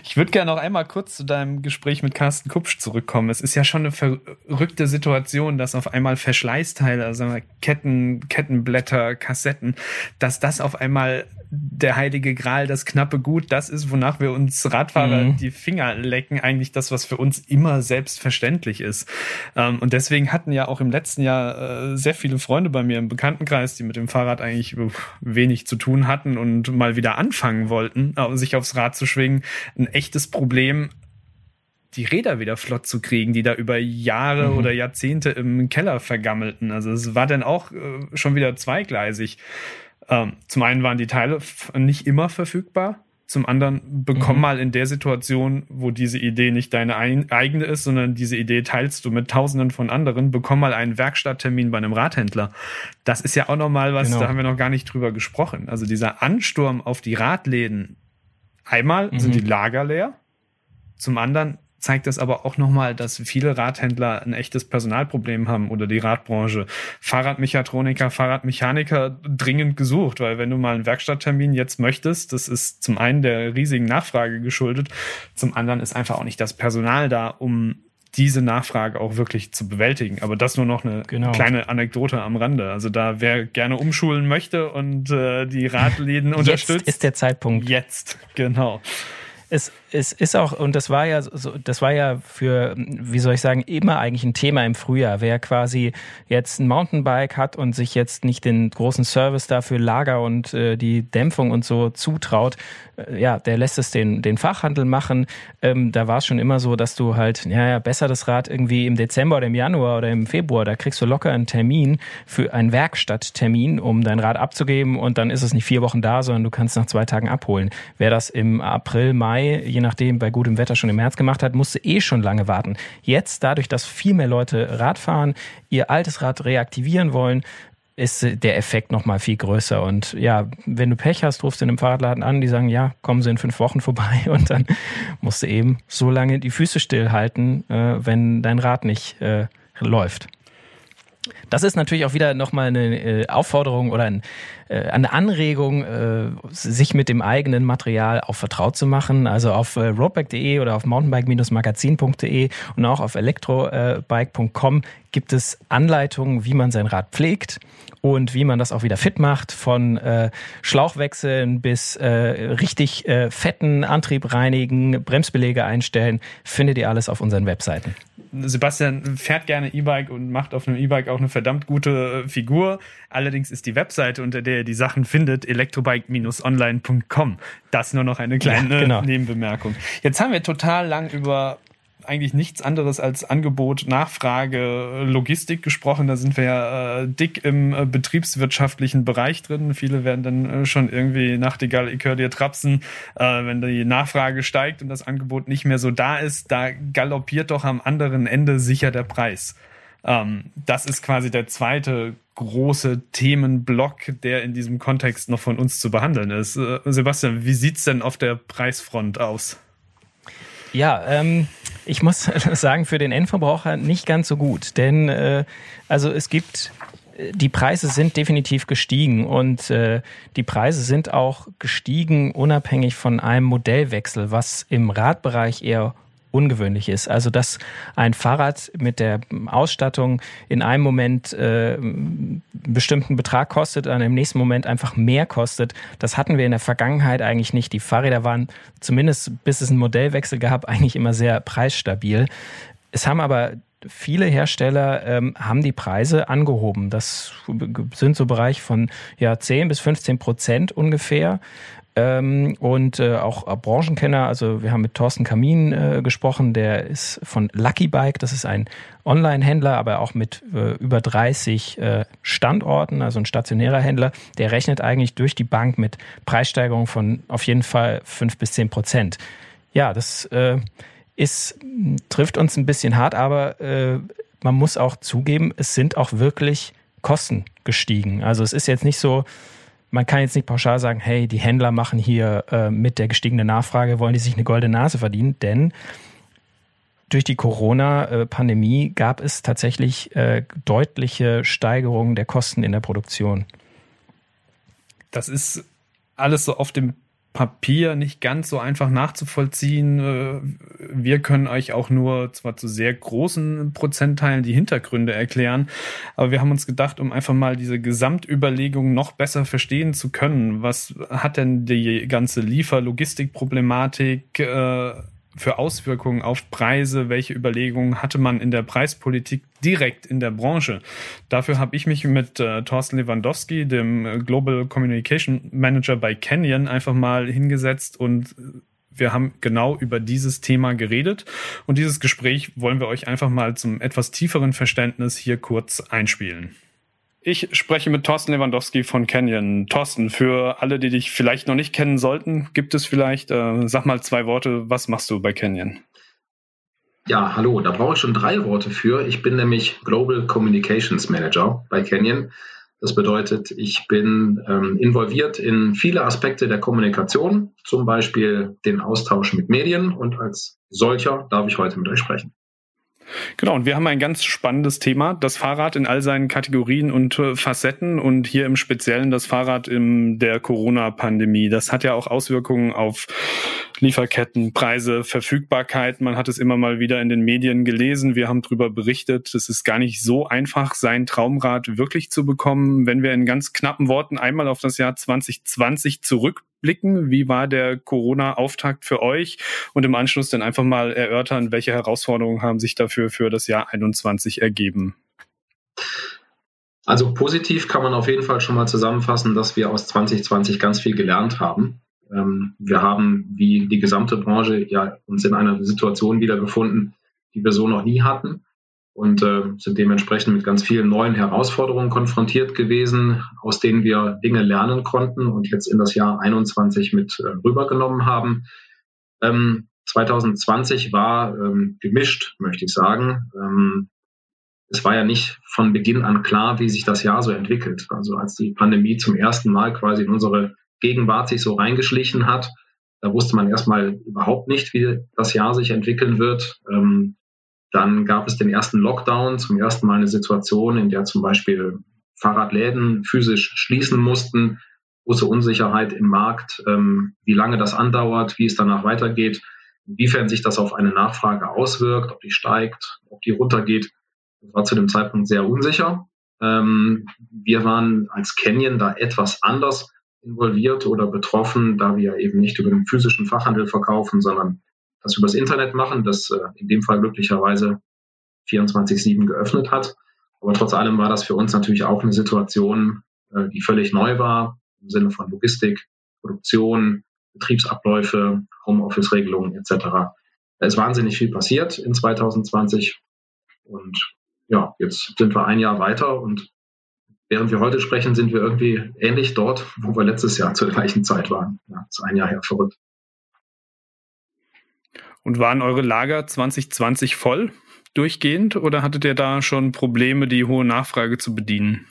C: Ich würde gerne noch einmal kurz zu deinem Gespräch mit Carsten Kupsch zurückkommen. Es ist ja schon eine verrückte Situation, dass auf einmal Verschleißteile, also Ketten, Kettenblätter, Kassetten, dass das auf einmal der heilige Gral, das knappe Gut, das ist, wonach wir uns Radfahrer mhm. die Finger lecken, eigentlich das, was für uns immer selbstverständlich ist. Ähm, und deswegen hatten ja auch im letzten Jahr äh, sehr viele Freunde bei mir im Bekanntenkreis, die mit dem Fahrrad eigentlich wenig zu tun hatten und mal wieder anfangen wollten, äh, sich aufs Rad zu schwingen, ein echtes Problem, die Räder wieder flott zu kriegen, die da über Jahre mhm. oder Jahrzehnte im Keller vergammelten. Also es war dann auch äh, schon wieder zweigleisig. Ähm, zum einen waren die Teile nicht immer verfügbar. Zum anderen bekomm mhm. mal in der Situation, wo diese Idee nicht deine eigene ist, sondern diese Idee teilst du mit Tausenden von anderen, bekomm mal einen Werkstatttermin bei einem Radhändler. Das ist ja auch nochmal was, genau. da haben wir noch gar nicht drüber gesprochen. Also dieser Ansturm auf die Radläden. Einmal mhm. sind die Lager leer. Zum anderen zeigt das aber auch nochmal, dass viele Radhändler ein echtes Personalproblem haben oder die Radbranche. Fahrradmechatroniker, Fahrradmechaniker dringend gesucht, weil wenn du mal einen Werkstatttermin jetzt möchtest, das ist zum einen der riesigen Nachfrage geschuldet, zum anderen ist einfach auch nicht das Personal da, um diese Nachfrage auch wirklich zu bewältigen. Aber das nur noch eine genau. kleine Anekdote am Rande. Also da wer gerne umschulen möchte und äh, die Radläden unterstützt.
B: Jetzt ist der Zeitpunkt.
C: Jetzt, genau.
B: Es es ist auch, und das war ja so, das war ja für, wie soll ich sagen, immer eigentlich ein Thema im Frühjahr. Wer quasi jetzt ein Mountainbike hat und sich jetzt nicht den großen Service dafür Lager und äh, die Dämpfung und so zutraut, äh, ja, der lässt es den, den Fachhandel machen. Ähm, da war es schon immer so, dass du halt, ja, ja, besser das Rad irgendwie im Dezember oder im Januar oder im Februar, da kriegst du locker einen Termin für einen Werkstatttermin, um dein Rad abzugeben und dann ist es nicht vier Wochen da, sondern du kannst nach zwei Tagen abholen. Wer das im April, Mai, je nachdem bei gutem Wetter schon im März gemacht hat, musste eh schon lange warten. Jetzt, dadurch, dass viel mehr Leute Rad fahren, ihr altes Rad reaktivieren wollen, ist der Effekt noch mal viel größer. Und ja, wenn du Pech hast, rufst du in einem Fahrradladen an, die sagen, ja, kommen sie in fünf Wochen vorbei und dann musst du eben so lange die Füße stillhalten, äh, wenn dein Rad nicht äh, läuft. Das ist natürlich auch wieder nochmal eine äh, Aufforderung oder äh, eine Anregung, äh, sich mit dem eigenen Material auch vertraut zu machen. Also auf roadbike.de oder auf mountainbike-magazin.de und auch auf elektrobike.com gibt es Anleitungen, wie man sein Rad pflegt und wie man das auch wieder fit macht, von äh, Schlauchwechseln bis äh, richtig äh, fetten Antrieb reinigen, Bremsbeläge einstellen, findet ihr alles auf unseren Webseiten.
C: Sebastian fährt gerne E-Bike und macht auf einem E-Bike auch eine verdammt gute äh, Figur. Allerdings ist die Webseite, unter der ihr die Sachen findet, elektrobike-online.com. Das nur noch eine kleine ja, genau. Nebenbemerkung. Jetzt haben wir total lang über eigentlich nichts anderes als Angebot, Nachfrage, Logistik gesprochen. Da sind wir ja äh, dick im äh, betriebswirtschaftlichen Bereich drin. Viele werden dann äh, schon irgendwie Nachtigall, ich höre dir trapsen, äh, wenn die Nachfrage steigt und das Angebot nicht mehr so da ist. Da galoppiert doch am anderen Ende sicher der Preis. Ähm, das ist quasi der zweite große Themenblock, der in diesem Kontext noch von uns zu behandeln ist. Äh, Sebastian, wie sieht's denn auf der Preisfront aus?
B: Ja, ähm, ich muss sagen, für den Endverbraucher nicht ganz so gut. Denn äh, also es gibt äh, die Preise sind definitiv gestiegen und äh, die Preise sind auch gestiegen unabhängig von einem Modellwechsel, was im Radbereich eher ungewöhnlich ist. Also dass ein Fahrrad mit der Ausstattung in einem Moment äh, einen bestimmten Betrag kostet, dann im nächsten Moment einfach mehr kostet, das hatten wir in der Vergangenheit eigentlich nicht. Die Fahrräder waren zumindest bis es einen Modellwechsel gab eigentlich immer sehr preisstabil. Es haben aber viele Hersteller ähm, haben die Preise angehoben. Das sind so Bereich von ja 10 bis 15 Prozent ungefähr. Ähm, und äh, auch äh, Branchenkenner, also wir haben mit Thorsten Kamin äh, gesprochen, der ist von Lucky Bike, das ist ein Online-Händler, aber auch mit äh, über 30 äh, Standorten, also ein stationärer Händler, der rechnet eigentlich durch die Bank mit Preissteigerungen von auf jeden Fall fünf bis zehn Prozent. Ja, das äh, ist, trifft uns ein bisschen hart, aber man muss auch zugeben, es sind auch wirklich Kosten gestiegen. Also es ist jetzt nicht so, man kann jetzt nicht pauschal sagen, hey, die Händler machen hier äh, mit der gestiegenen Nachfrage, wollen die sich eine goldene Nase verdienen, denn durch die Corona-Pandemie gab es tatsächlich äh, deutliche Steigerungen der Kosten in der Produktion.
C: Das ist alles so auf dem Papier nicht ganz so einfach nachzuvollziehen. Äh, wir können euch auch nur zwar zu sehr großen Prozentteilen die Hintergründe erklären, aber wir haben uns gedacht, um einfach mal diese Gesamtüberlegung noch besser verstehen zu können, was hat denn die ganze Lieferlogistikproblematik äh, für Auswirkungen auf Preise? Welche Überlegungen hatte man in der Preispolitik direkt in der Branche? Dafür habe ich mich mit äh, Thorsten Lewandowski, dem äh, Global Communication Manager bei Canyon, einfach mal hingesetzt und äh, wir haben genau über dieses Thema geredet und dieses Gespräch wollen wir euch einfach mal zum etwas tieferen Verständnis hier kurz einspielen. Ich spreche mit Thorsten Lewandowski von Canyon. Thorsten, für alle, die dich vielleicht noch nicht kennen sollten, gibt es vielleicht, äh, sag mal zwei Worte, was machst du bei Canyon?
E: Ja, hallo, da brauche ich schon drei Worte für. Ich bin nämlich Global Communications Manager bei Canyon. Das bedeutet, ich bin ähm, involviert in viele Aspekte der Kommunikation, zum Beispiel den Austausch mit Medien und als solcher darf ich heute mit euch sprechen.
C: Genau, und wir haben ein ganz spannendes Thema, das Fahrrad in all seinen Kategorien und äh, Facetten und hier im Speziellen das Fahrrad in der Corona-Pandemie. Das hat ja auch Auswirkungen auf Lieferketten, Preise, Verfügbarkeit. Man hat es immer mal wieder in den Medien gelesen. Wir haben darüber berichtet. Es ist gar nicht so einfach, sein Traumrad wirklich zu bekommen. Wenn wir in ganz knappen Worten einmal auf das Jahr 2020 zurückblicken, wie war der Corona-Auftakt für euch? Und im Anschluss dann einfach mal erörtern, welche Herausforderungen haben sich dafür für das Jahr 21 ergeben?
E: Also positiv kann man auf jeden Fall schon mal zusammenfassen, dass wir aus 2020 ganz viel gelernt haben. Ähm, wir haben, wie die gesamte Branche, ja uns in einer Situation wiedergefunden, die wir so noch nie hatten und äh, sind dementsprechend mit ganz vielen neuen Herausforderungen konfrontiert gewesen, aus denen wir Dinge lernen konnten und jetzt in das Jahr 21 mit äh, rübergenommen haben. Ähm, 2020 war ähm, gemischt, möchte ich sagen. Ähm, es war ja nicht von Beginn an klar, wie sich das Jahr so entwickelt. Also als die Pandemie zum ersten Mal quasi in unsere Gegenwart sich so reingeschlichen hat. Da wusste man erstmal überhaupt nicht, wie das Jahr sich entwickeln wird. Ähm, dann gab es den ersten Lockdown, zum ersten Mal eine Situation, in der zum Beispiel Fahrradläden physisch schließen mussten, große Unsicherheit im Markt, ähm, wie lange das andauert, wie es danach weitergeht, inwiefern sich das auf eine Nachfrage auswirkt, ob die steigt, ob die runtergeht. Das war zu dem Zeitpunkt sehr unsicher. Ähm, wir waren als Canyon da etwas anders involviert oder betroffen, da wir eben nicht über den physischen Fachhandel verkaufen, sondern das übers Internet machen, das äh, in dem Fall glücklicherweise 24-7 geöffnet hat. Aber trotz allem war das für uns natürlich auch eine Situation, äh, die völlig neu war, im Sinne von Logistik, Produktion, Betriebsabläufe, Homeoffice-Regelungen etc. Da ist wahnsinnig viel passiert in 2020 und ja, jetzt sind wir ein Jahr weiter und während wir heute sprechen, sind wir irgendwie ähnlich dort, wo wir letztes Jahr zur gleichen Zeit waren. Ja, ist ein Jahr her verrückt.
C: Und waren eure Lager 2020 voll durchgehend oder hattet ihr da schon Probleme, die hohe Nachfrage zu bedienen?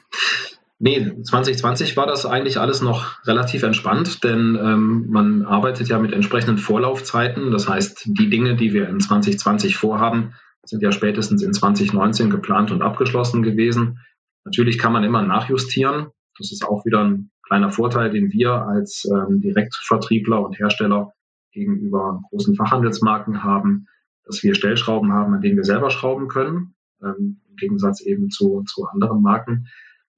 E: Nee, 2020 war das eigentlich alles noch relativ entspannt, denn ähm, man arbeitet ja mit entsprechenden Vorlaufzeiten. Das heißt, die Dinge, die wir in 2020 vorhaben, sind ja spätestens in 2019 geplant und abgeschlossen gewesen. Natürlich kann man immer nachjustieren. Das ist auch wieder ein kleiner Vorteil, den wir als ähm, Direktvertriebler und Hersteller gegenüber großen Fachhandelsmarken haben, dass wir Stellschrauben haben, an denen wir selber schrauben können, ähm, im Gegensatz eben zu, zu anderen Marken.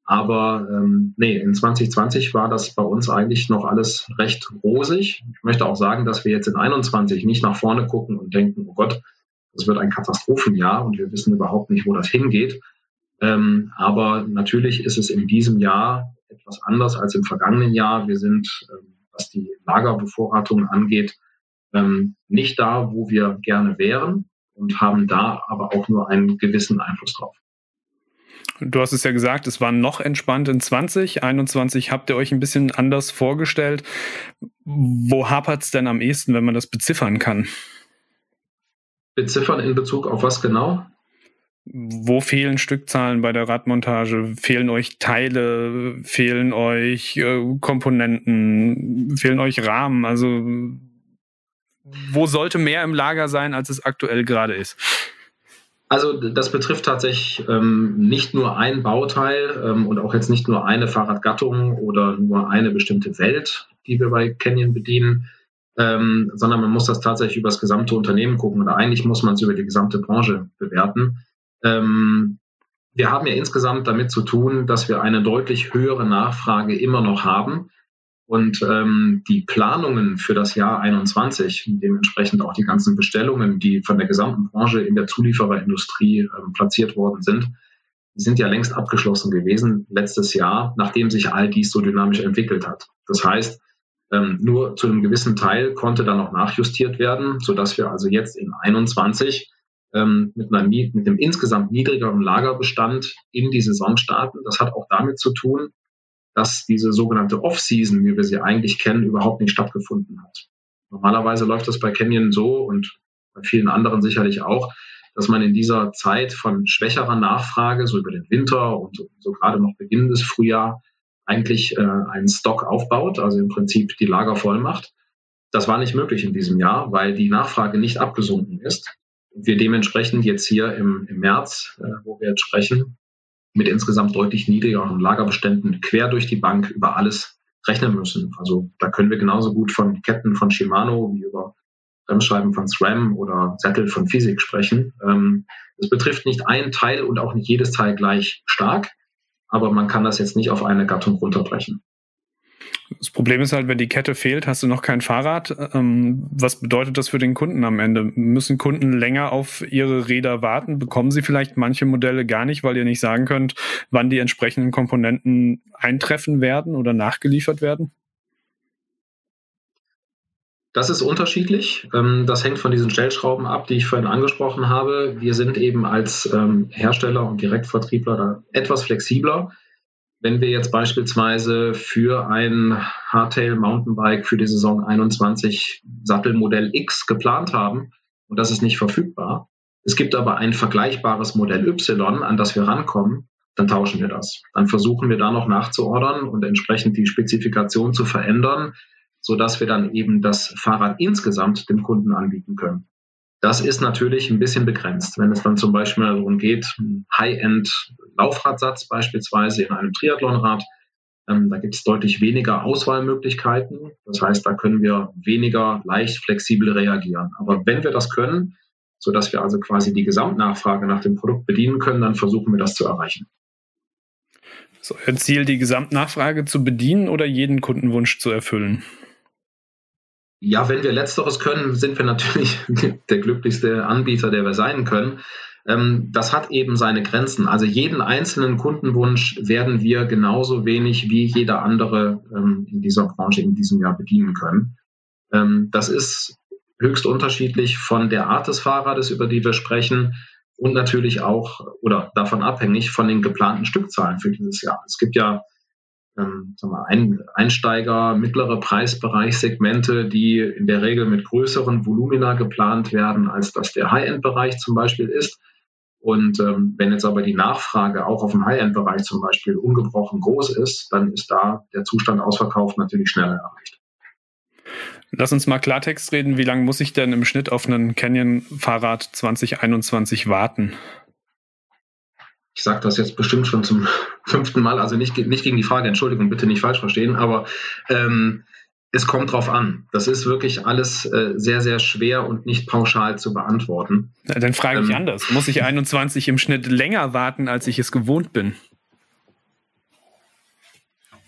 E: Aber ähm, nee, in 2020 war das bei uns eigentlich noch alles recht rosig. Ich möchte auch sagen, dass wir jetzt in 21 nicht nach vorne gucken und denken, oh Gott, das wird ein Katastrophenjahr und wir wissen überhaupt nicht, wo das hingeht. Ähm, aber natürlich ist es in diesem Jahr etwas anders als im vergangenen Jahr. Wir sind, ähm, was die Lagerbevorratung angeht, ähm, nicht da, wo wir gerne wären und haben da aber auch nur einen gewissen Einfluss drauf.
C: Du hast es ja gesagt, es war noch entspannt in 20. 21 habt ihr euch ein bisschen anders vorgestellt. Wo hapert es denn am ehesten, wenn man das beziffern kann?
E: Beziffern in Bezug auf was genau?
C: Wo fehlen Stückzahlen bei der Radmontage? Fehlen euch Teile? Fehlen euch äh, Komponenten? Fehlen euch Rahmen? Also wo sollte mehr im Lager sein, als es aktuell gerade ist?
E: Also das betrifft tatsächlich ähm, nicht nur ein Bauteil ähm, und auch jetzt nicht nur eine Fahrradgattung oder nur eine bestimmte Welt, die wir bei Canyon bedienen, ähm, sondern man muss das tatsächlich über das gesamte Unternehmen gucken oder eigentlich muss man es über die gesamte Branche bewerten. Ähm, wir haben ja insgesamt damit zu tun, dass wir eine deutlich höhere Nachfrage immer noch haben und ähm, die Planungen für das Jahr 21, dementsprechend auch die ganzen Bestellungen, die von der gesamten Branche in der Zuliefererindustrie ähm, platziert worden sind, sind ja längst abgeschlossen gewesen letztes Jahr, nachdem sich all dies so dynamisch entwickelt hat. Das heißt, ähm, nur zu einem gewissen Teil konnte dann noch nachjustiert werden, so dass wir also jetzt in 21 ähm, mit, einer, mit einem insgesamt niedrigeren Lagerbestand in die Saison starten. Das hat auch damit zu tun, dass diese sogenannte Off-Season, wie wir sie eigentlich kennen, überhaupt nicht stattgefunden hat. Normalerweise läuft das bei Canyon so und bei vielen anderen sicherlich auch, dass man in dieser Zeit von schwächerer Nachfrage, so über den Winter und so, so gerade noch beginnendes Frühjahr, eigentlich äh, einen Stock aufbaut, also im Prinzip die Lager voll macht. Das war nicht möglich in diesem Jahr, weil die Nachfrage nicht abgesunken ist. Wir dementsprechend jetzt hier im, im März, äh, wo wir jetzt sprechen, mit insgesamt deutlich niedrigeren Lagerbeständen quer durch die Bank über alles rechnen müssen. Also da können wir genauso gut von Ketten von Shimano wie über Bremsscheiben von SRAM oder Sättel von Physik sprechen. Ähm, das betrifft nicht ein Teil und auch nicht jedes Teil gleich stark, aber man kann das jetzt nicht auf eine Gattung runterbrechen.
C: Das Problem ist halt, wenn die Kette fehlt, hast du noch kein Fahrrad. Ähm, was bedeutet das für den Kunden am Ende? Müssen Kunden länger auf ihre Räder warten? Bekommen sie vielleicht manche Modelle gar nicht, weil ihr nicht sagen könnt, wann die entsprechenden Komponenten eintreffen werden oder nachgeliefert werden?
E: Das ist unterschiedlich. Ähm, das hängt von diesen Stellschrauben ab, die ich vorhin angesprochen habe. Wir sind eben als ähm, Hersteller und Direktvertriebler da etwas flexibler wenn wir jetzt beispielsweise für ein Hardtail Mountainbike für die Saison 21 Sattelmodell X geplant haben und das ist nicht verfügbar, es gibt aber ein vergleichbares Modell Y, an das wir rankommen, dann tauschen wir das. Dann versuchen wir da noch nachzuordern und entsprechend die Spezifikation zu verändern, sodass wir dann eben das Fahrrad insgesamt dem Kunden anbieten können. Das ist natürlich ein bisschen begrenzt. Wenn es dann zum Beispiel darum geht, High-End-Laufradsatz beispielsweise in einem Triathlonrad, ähm, da gibt es deutlich weniger Auswahlmöglichkeiten. Das heißt, da können wir weniger leicht flexibel reagieren. Aber wenn wir das können, sodass wir also quasi die Gesamtnachfrage nach dem Produkt bedienen können, dann versuchen wir das zu erreichen.
C: Ist euer Ziel, die Gesamtnachfrage zu bedienen oder jeden Kundenwunsch zu erfüllen?
E: Ja, wenn wir letzteres können, sind wir natürlich der glücklichste Anbieter, der wir sein können. Ähm, das hat eben seine Grenzen. Also jeden einzelnen Kundenwunsch werden wir genauso wenig wie jeder andere ähm, in dieser Branche in diesem Jahr bedienen können. Ähm, das ist höchst unterschiedlich von der Art des Fahrrades, über die wir sprechen, und natürlich auch oder davon abhängig von den geplanten Stückzahlen für dieses Jahr. Es gibt ja ähm, Ein Einsteiger, mittlere Preisbereichssegmente, die in der Regel mit größeren Volumina geplant werden, als das der High-End-Bereich zum Beispiel ist. Und ähm, wenn jetzt aber die Nachfrage auch auf dem High-End-Bereich zum Beispiel ungebrochen groß ist, dann ist da der Zustand ausverkauft natürlich schneller erreicht.
C: Lass uns mal Klartext reden. Wie lange muss ich denn im Schnitt auf einen Canyon-Fahrrad 2021 warten?
E: Ich sage das jetzt bestimmt schon zum fünften Mal, also nicht, nicht gegen die Frage, Entschuldigung, bitte nicht falsch verstehen, aber ähm, es kommt drauf an. Das ist wirklich alles äh, sehr, sehr schwer und nicht pauschal zu beantworten.
C: Ja, dann frage ich ähm, anders. Muss ich 21 im Schnitt länger warten, als ich es gewohnt bin?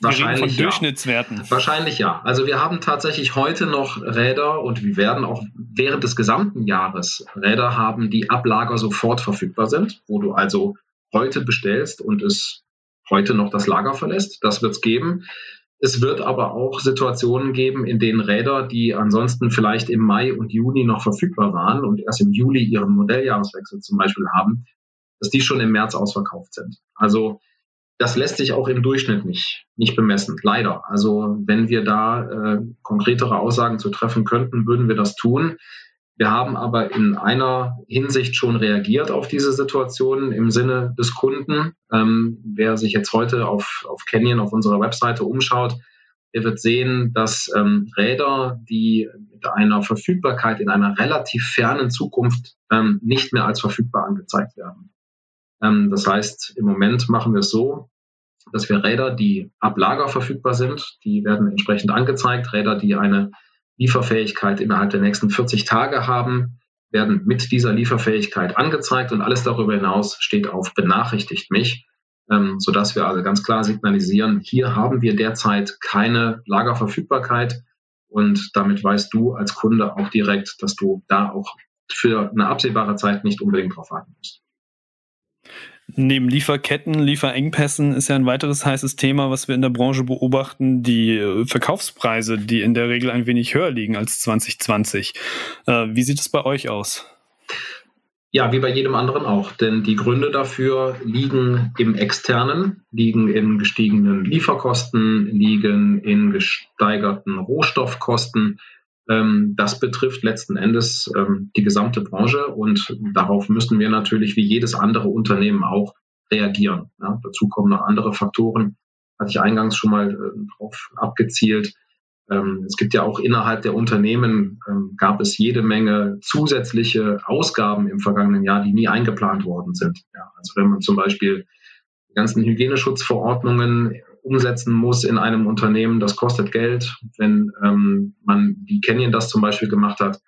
E: Wahrscheinlich
C: von Durchschnittswerten.
E: Ja. Wahrscheinlich ja. Also wir haben tatsächlich heute noch Räder und wir werden auch während des gesamten Jahres Räder haben, die ab Lager sofort verfügbar sind, wo du also heute bestellst und es heute noch das Lager verlässt. Das wird es geben. Es wird aber auch Situationen geben, in denen Räder, die ansonsten vielleicht im Mai und Juni noch verfügbar waren und erst im Juli ihren Modelljahreswechsel zum Beispiel haben, dass die schon im März ausverkauft sind. Also das lässt sich auch im Durchschnitt nicht, nicht bemessen, leider. Also wenn wir da äh, konkretere Aussagen zu treffen könnten, würden wir das tun. Wir haben aber in einer Hinsicht schon reagiert auf diese Situation im Sinne des Kunden. Ähm, wer sich jetzt heute auf, auf Canyon auf unserer Webseite umschaut, der wird sehen, dass ähm, Räder, die mit einer Verfügbarkeit in einer relativ fernen Zukunft ähm, nicht mehr als verfügbar angezeigt werden. Ähm, das heißt, im Moment machen wir es so, dass wir Räder, die ab Lager verfügbar sind, die werden entsprechend angezeigt. Räder, die eine Lieferfähigkeit innerhalb der nächsten 40 Tage haben, werden mit dieser Lieferfähigkeit angezeigt und alles darüber hinaus steht auf benachrichtigt mich, ähm, sodass wir also ganz klar signalisieren, hier haben wir derzeit keine Lagerverfügbarkeit und damit weißt du als Kunde auch direkt, dass du da auch für eine absehbare Zeit nicht unbedingt drauf warten musst.
C: Neben Lieferketten, Lieferengpässen ist ja ein weiteres heißes Thema, was wir in der Branche beobachten, die äh, Verkaufspreise, die in der Regel ein wenig höher liegen als 2020. Äh, wie sieht es bei euch aus?
E: Ja, wie bei jedem anderen auch. Denn die Gründe dafür liegen im Externen, liegen in gestiegenen Lieferkosten, liegen in gesteigerten Rohstoffkosten, das betrifft letzten Endes ähm, die gesamte Branche und darauf müssen wir natürlich wie jedes andere Unternehmen auch reagieren. Ja, dazu kommen noch andere Faktoren, hatte ich eingangs schon mal äh, drauf abgezielt. Ähm, es gibt ja auch innerhalb der Unternehmen ähm, gab es jede Menge zusätzliche Ausgaben im vergangenen Jahr, die nie eingeplant worden sind. Ja, also wenn man zum Beispiel die ganzen Hygieneschutzverordnungen umsetzen muss in einem Unternehmen, das kostet Geld. Wenn ähm, man, wie Canyon das zum Beispiel gemacht hat,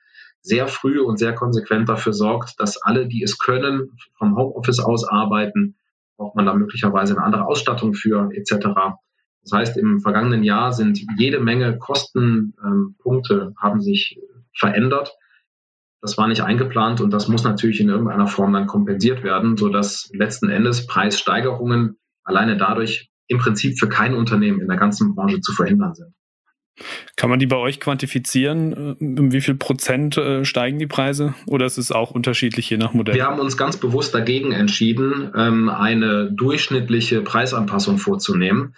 E: sehr früh und sehr konsequent dafür sorgt, dass alle, die es können, vom Homeoffice aus arbeiten, braucht man da möglicherweise eine andere Ausstattung für etc. Das heißt, im vergangenen Jahr sind jede Menge Kostenpunkte ähm, haben sich verändert. Das war nicht eingeplant und das muss natürlich in irgendeiner Form dann kompensiert werden, sodass letzten Endes Preissteigerungen alleine dadurch im Prinzip für kein Unternehmen in der ganzen Branche zu verhindern sind.
C: Kann man die bei euch quantifizieren? Um wie viel Prozent äh, steigen die Preise? Oder ist es auch unterschiedlich je nach Modell?
E: Wir haben uns ganz bewusst dagegen entschieden, ähm, eine durchschnittliche Preisanpassung vorzunehmen.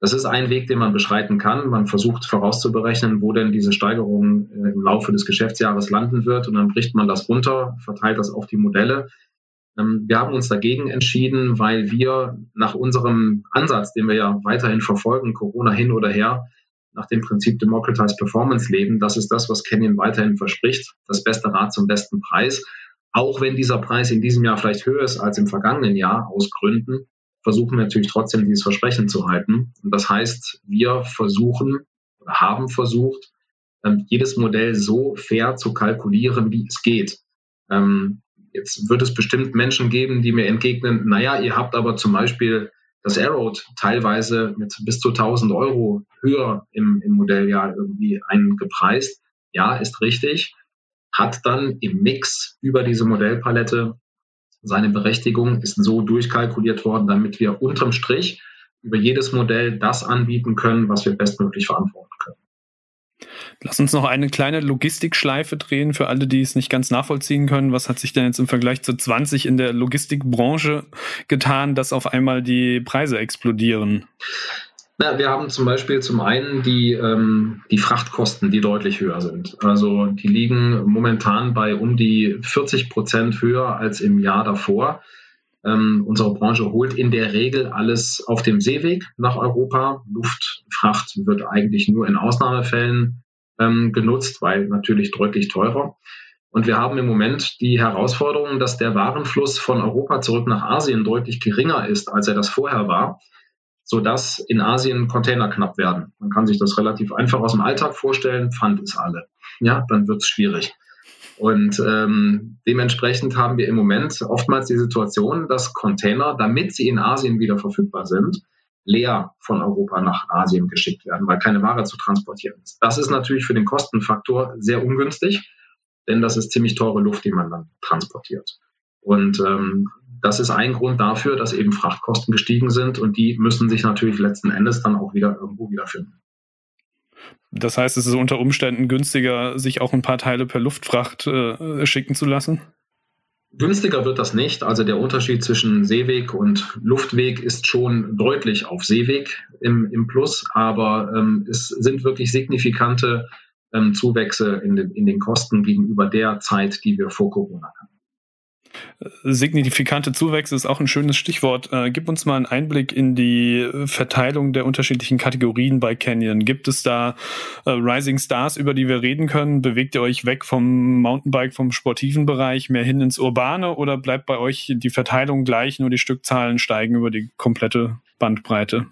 E: Das ist ein Weg, den man beschreiten kann. Man versucht vorauszuberechnen, wo denn diese Steigerung äh, im Laufe des Geschäftsjahres landen wird und dann bricht man das runter, verteilt das auf die Modelle wir haben uns dagegen entschieden, weil wir nach unserem Ansatz, den wir ja weiterhin verfolgen, Corona hin oder her, nach dem Prinzip Democratized Performance leben. Das ist das, was Canyon weiterhin verspricht. Das beste Rad zum besten Preis. Auch wenn dieser Preis in diesem Jahr vielleicht höher ist als im vergangenen Jahr aus Gründen, versuchen wir natürlich trotzdem dieses Versprechen zu halten. Und das heißt, wir versuchen oder haben versucht, ähm, jedes Modell so fair zu kalkulieren, wie es geht. Ähm, Jetzt wird es bestimmt Menschen geben, die mir entgegnen, naja, ihr habt aber zum Beispiel das Aeroad teilweise mit bis zu 1000 Euro höher im, im Modelljahr irgendwie eingepreist. Ja, ist richtig. Hat dann im Mix über diese Modellpalette Seine Berechtigung ist so durchkalkuliert worden, damit wir unterm Strich über jedes Modell das anbieten können, was wir bestmöglich verantworten können.
C: Lass uns noch eine kleine Logistikschleife drehen für alle, die es nicht ganz nachvollziehen können. Was hat sich denn jetzt im Vergleich zu 20 in der Logistikbranche getan, dass auf einmal die Preise explodieren?
E: Na, wir haben zum Beispiel zum einen die, ähm, die Frachtkosten, die deutlich höher sind. Also die liegen momentan bei um die 40 Prozent höher als im Jahr davor. Ähm, unsere Branche holt in der Regel alles auf dem Seeweg nach Europa. Luftfracht wird eigentlich nur in Ausnahmefällen ähm, genutzt, weil natürlich deutlich teurer. Und wir haben im Moment die Herausforderung, dass der Warenfluss von Europa zurück nach Asien deutlich geringer ist, als er das vorher war, sodass in Asien Container knapp werden. Man kann sich das relativ einfach aus dem Alltag vorstellen, Pfand ist alle. Ja, dann wird es schwierig. Und ähm, dementsprechend haben wir im Moment oftmals die Situation, dass Container, damit sie in Asien wieder verfügbar sind, leer von Europa nach Asien geschickt werden, weil keine Ware zu transportieren ist. Das ist natürlich für den Kostenfaktor sehr ungünstig, denn das ist ziemlich teure Luft, die man dann transportiert. Und ähm, das ist ein Grund dafür, dass eben Frachtkosten gestiegen sind und die müssen sich natürlich letzten Endes dann auch wieder irgendwo wiederfinden.
C: Das heißt, es ist unter Umständen günstiger, sich auch ein paar Teile per Luftfracht äh, schicken zu lassen?
E: Günstiger wird das nicht. Also der Unterschied zwischen Seeweg und Luftweg ist schon deutlich auf Seeweg im, im Plus, aber ähm, es sind wirklich signifikante ähm, Zuwächse in den, in den Kosten gegenüber der Zeit, die wir vor Corona hatten.
C: Signifikante Zuwächse ist auch ein schönes Stichwort. Äh, gib uns mal einen Einblick in die Verteilung der unterschiedlichen Kategorien bei Canyon. Gibt es da äh, Rising Stars, über die wir reden können? Bewegt ihr euch weg vom Mountainbike, vom sportiven Bereich mehr hin ins Urbane oder bleibt bei euch die Verteilung gleich, nur die Stückzahlen steigen über die komplette Bandbreite?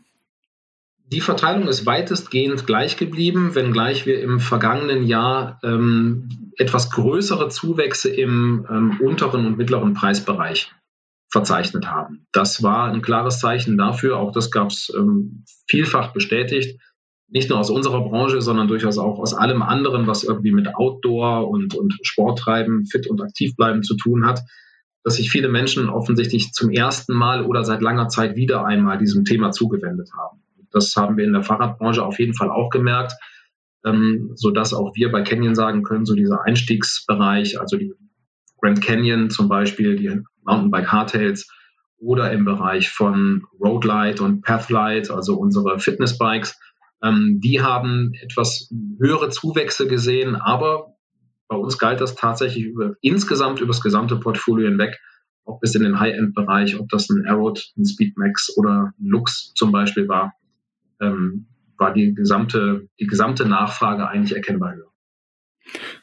E: Die Verteilung ist weitestgehend gleich geblieben, wenngleich wir im vergangenen Jahr ähm, etwas größere Zuwächse im ähm, unteren und mittleren Preisbereich verzeichnet haben. Das war ein klares Zeichen dafür, auch das gab es ähm, vielfach bestätigt, nicht nur aus unserer Branche, sondern durchaus auch aus allem anderen, was irgendwie mit Outdoor und, und Sporttreiben, fit und aktiv bleiben zu tun hat, dass sich viele Menschen offensichtlich zum ersten Mal oder seit langer Zeit wieder einmal diesem Thema zugewendet haben. Das haben wir in der Fahrradbranche auf jeden Fall auch gemerkt, ähm, so dass auch wir bei Canyon sagen können, so dieser Einstiegsbereich, also die Grand Canyon zum Beispiel, die Mountainbike Hardtails oder im Bereich von Roadlight und Pathlight, also unsere Fitnessbikes, ähm, die haben etwas höhere Zuwächse gesehen, aber bei uns galt das tatsächlich über, insgesamt über das gesamte Portfolio hinweg, auch bis in den High-End-Bereich, ob das ein Aerod, ein Speedmax oder ein Lux zum Beispiel war ähm, war die gesamte, die gesamte Nachfrage eigentlich erkennbar höher.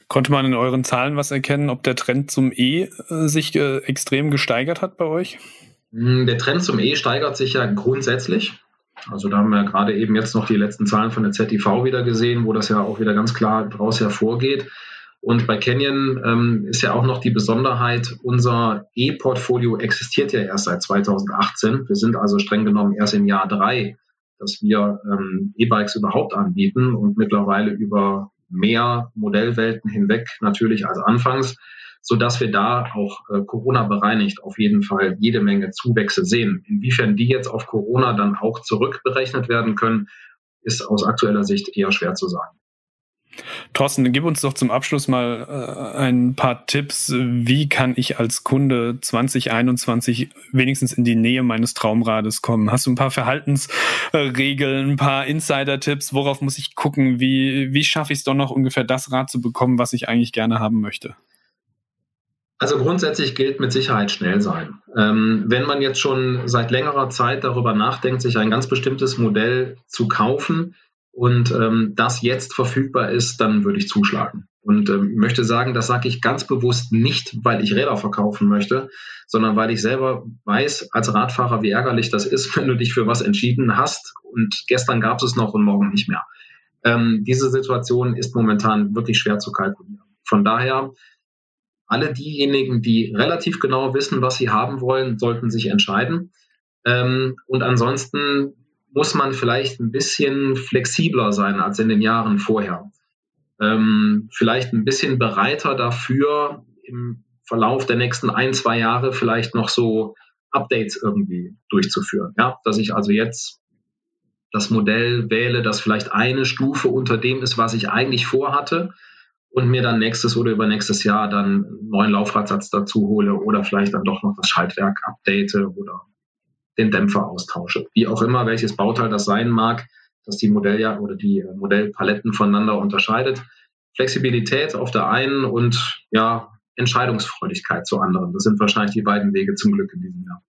C: Konnte man in euren Zahlen was erkennen, ob der Trend zum E äh, sich äh, extrem gesteigert hat bei euch?
E: Hm, der Trend zum E steigert sich ja grundsätzlich. Also da haben wir gerade eben jetzt noch die letzten Zahlen von der ZTV wieder gesehen, wo das ja auch wieder ganz klar daraus hervorgeht. Und bei Canyon ähm, ist ja auch noch die Besonderheit, unser E-Portfolio existiert ja erst seit 2018. Wir sind also streng genommen erst im Jahr drei dass wir ähm, E-Bikes überhaupt anbieten und mittlerweile über mehr Modellwelten hinweg natürlich als anfangs, so dass wir da auch äh, Corona bereinigt auf jeden Fall jede Menge Zuwächse sehen. Inwiefern die jetzt auf Corona dann auch zurückberechnet werden können, ist aus aktueller Sicht eher schwer zu sagen.
C: Thorsten, gib uns doch zum Abschluss mal äh, ein paar Tipps. Wie kann ich als Kunde 2021 wenigstens in die Nähe meines Traumrades kommen? Hast du ein paar Verhaltensregeln, ein paar Insider-Tipps? Worauf muss ich gucken? Wie, wie schaffe ich es doch noch ungefähr das Rad zu bekommen, was ich eigentlich gerne haben möchte?
E: Also grundsätzlich gilt mit Sicherheit schnell sein. Ähm, wenn man jetzt schon seit längerer Zeit darüber nachdenkt, sich ein ganz bestimmtes Modell zu kaufen, und ähm, das jetzt verfügbar ist, dann würde ich zuschlagen. Und ähm, möchte sagen, das sage ich ganz bewusst nicht, weil ich Räder verkaufen möchte, sondern weil ich selber weiß als Radfahrer, wie ärgerlich das ist, wenn du dich für was entschieden hast und gestern gab es noch und morgen nicht mehr. Ähm, diese Situation ist momentan wirklich schwer zu kalkulieren. Von daher, alle diejenigen, die relativ genau wissen, was sie haben wollen, sollten sich entscheiden. Ähm, und ansonsten muss man vielleicht ein bisschen flexibler sein als in den Jahren vorher. Ähm, vielleicht ein bisschen bereiter dafür, im Verlauf der nächsten ein, zwei Jahre vielleicht noch so Updates irgendwie durchzuführen. Ja, dass ich also jetzt das Modell wähle, das vielleicht eine Stufe unter dem ist, was ich eigentlich vorhatte und mir dann nächstes oder übernächstes Jahr dann einen neuen Laufradsatz dazu hole oder vielleicht dann doch noch das Schaltwerk update oder den Dämpfer austausche. Wie auch immer, welches Bauteil das sein mag, dass die Modelljahr oder die Modellpaletten voneinander unterscheidet. Flexibilität auf der einen und ja, Entscheidungsfreudigkeit zur anderen. Das sind wahrscheinlich die beiden Wege zum Glück in diesem Jahr.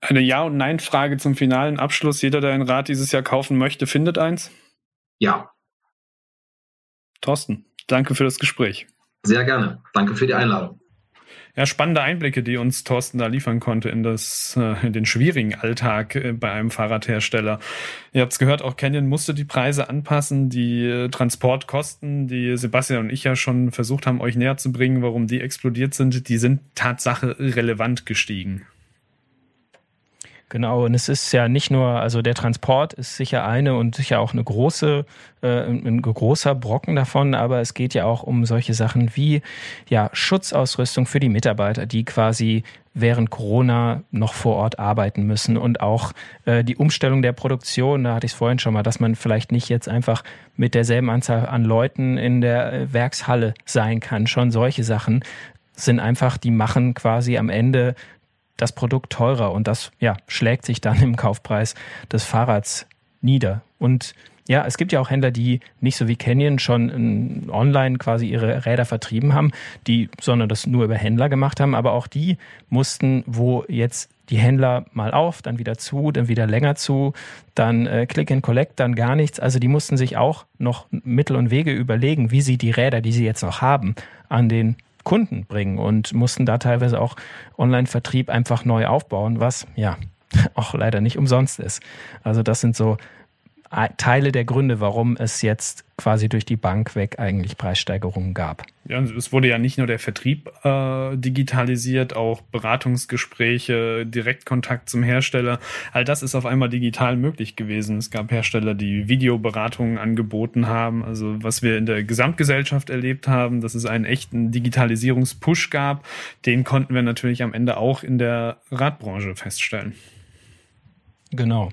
C: Eine Ja- und Nein-Frage zum finalen Abschluss. Jeder, der ein Rad dieses Jahr kaufen möchte, findet eins?
E: Ja.
C: Thorsten, danke für das Gespräch.
E: Sehr gerne. Danke für die Einladung.
C: Ja, spannende Einblicke, die uns Thorsten da liefern konnte in das, äh, in den schwierigen Alltag äh, bei einem Fahrradhersteller. Ihr habt es gehört, auch Canyon musste die Preise anpassen, die äh, Transportkosten, die Sebastian und ich ja schon versucht haben, euch näher zu bringen, warum die explodiert sind, die sind Tatsache relevant gestiegen.
B: Genau, und es ist ja nicht nur, also der Transport ist sicher eine und sicher auch eine große, äh, ein großer Brocken davon, aber es geht ja auch um solche Sachen wie ja Schutzausrüstung für die Mitarbeiter, die quasi während Corona noch vor Ort arbeiten müssen und auch äh, die Umstellung der Produktion, da hatte ich es vorhin schon mal, dass man vielleicht nicht jetzt einfach mit derselben Anzahl an Leuten in der äh, Werkshalle sein kann. Schon solche Sachen sind einfach, die machen quasi am Ende das Produkt teurer und das ja, schlägt sich dann im Kaufpreis des Fahrrads nieder. Und ja, es gibt ja auch Händler, die nicht so wie Canyon schon online quasi ihre Räder vertrieben haben, die, sondern das nur über Händler gemacht haben. Aber auch die mussten, wo jetzt die Händler mal auf, dann wieder zu, dann wieder länger zu, dann äh, Click and Collect, dann gar nichts. Also die mussten sich auch noch Mittel und Wege überlegen, wie sie die Räder, die sie jetzt noch haben, an den Kunden bringen und mussten da teilweise auch Online-Vertrieb einfach neu aufbauen, was ja auch leider nicht umsonst ist. Also das sind so Teile der Gründe, warum es jetzt quasi durch die Bank weg eigentlich Preissteigerungen gab.
C: Ja, es wurde ja nicht nur der Vertrieb äh, digitalisiert, auch Beratungsgespräche, Direktkontakt zum Hersteller. All das ist auf einmal digital möglich gewesen. Es gab Hersteller, die Videoberatungen angeboten haben. Also was wir in der Gesamtgesellschaft erlebt haben, dass es einen echten Digitalisierungspush gab, den konnten wir natürlich am Ende auch in der Radbranche feststellen.
B: Genau.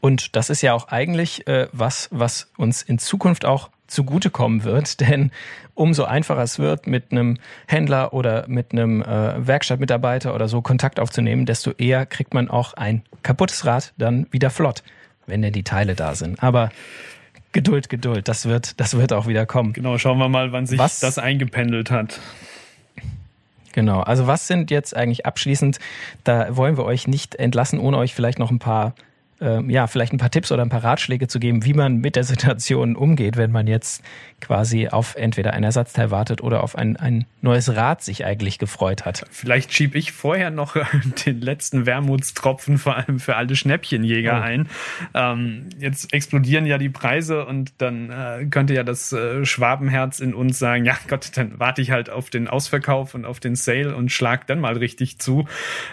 B: Und das ist ja auch eigentlich äh, was, was uns in Zukunft auch zugutekommen wird, denn umso einfacher es wird, mit einem Händler oder mit einem äh, Werkstattmitarbeiter oder so Kontakt aufzunehmen, desto eher kriegt man auch ein kaputtes Rad dann wieder flott, wenn denn die Teile da sind. Aber Geduld, Geduld, das wird, das wird auch wieder kommen.
C: Genau, schauen wir mal, wann sich was, das eingependelt hat.
B: Genau, also was sind jetzt eigentlich abschließend, da wollen wir euch nicht entlassen, ohne euch vielleicht noch ein paar ähm, ja, vielleicht ein paar Tipps oder ein paar Ratschläge zu geben, wie man mit der Situation umgeht, wenn man jetzt quasi auf entweder ein Ersatzteil wartet oder auf ein, ein neues Rad sich eigentlich gefreut hat.
C: Vielleicht schiebe ich vorher noch den letzten Wermutstropfen vor allem für alle Schnäppchenjäger oh. ein. Ähm, jetzt explodieren ja die Preise und dann äh, könnte ja das äh, Schwabenherz in uns sagen, ja Gott, dann warte ich halt auf den Ausverkauf und auf den Sale und schlag dann mal richtig zu.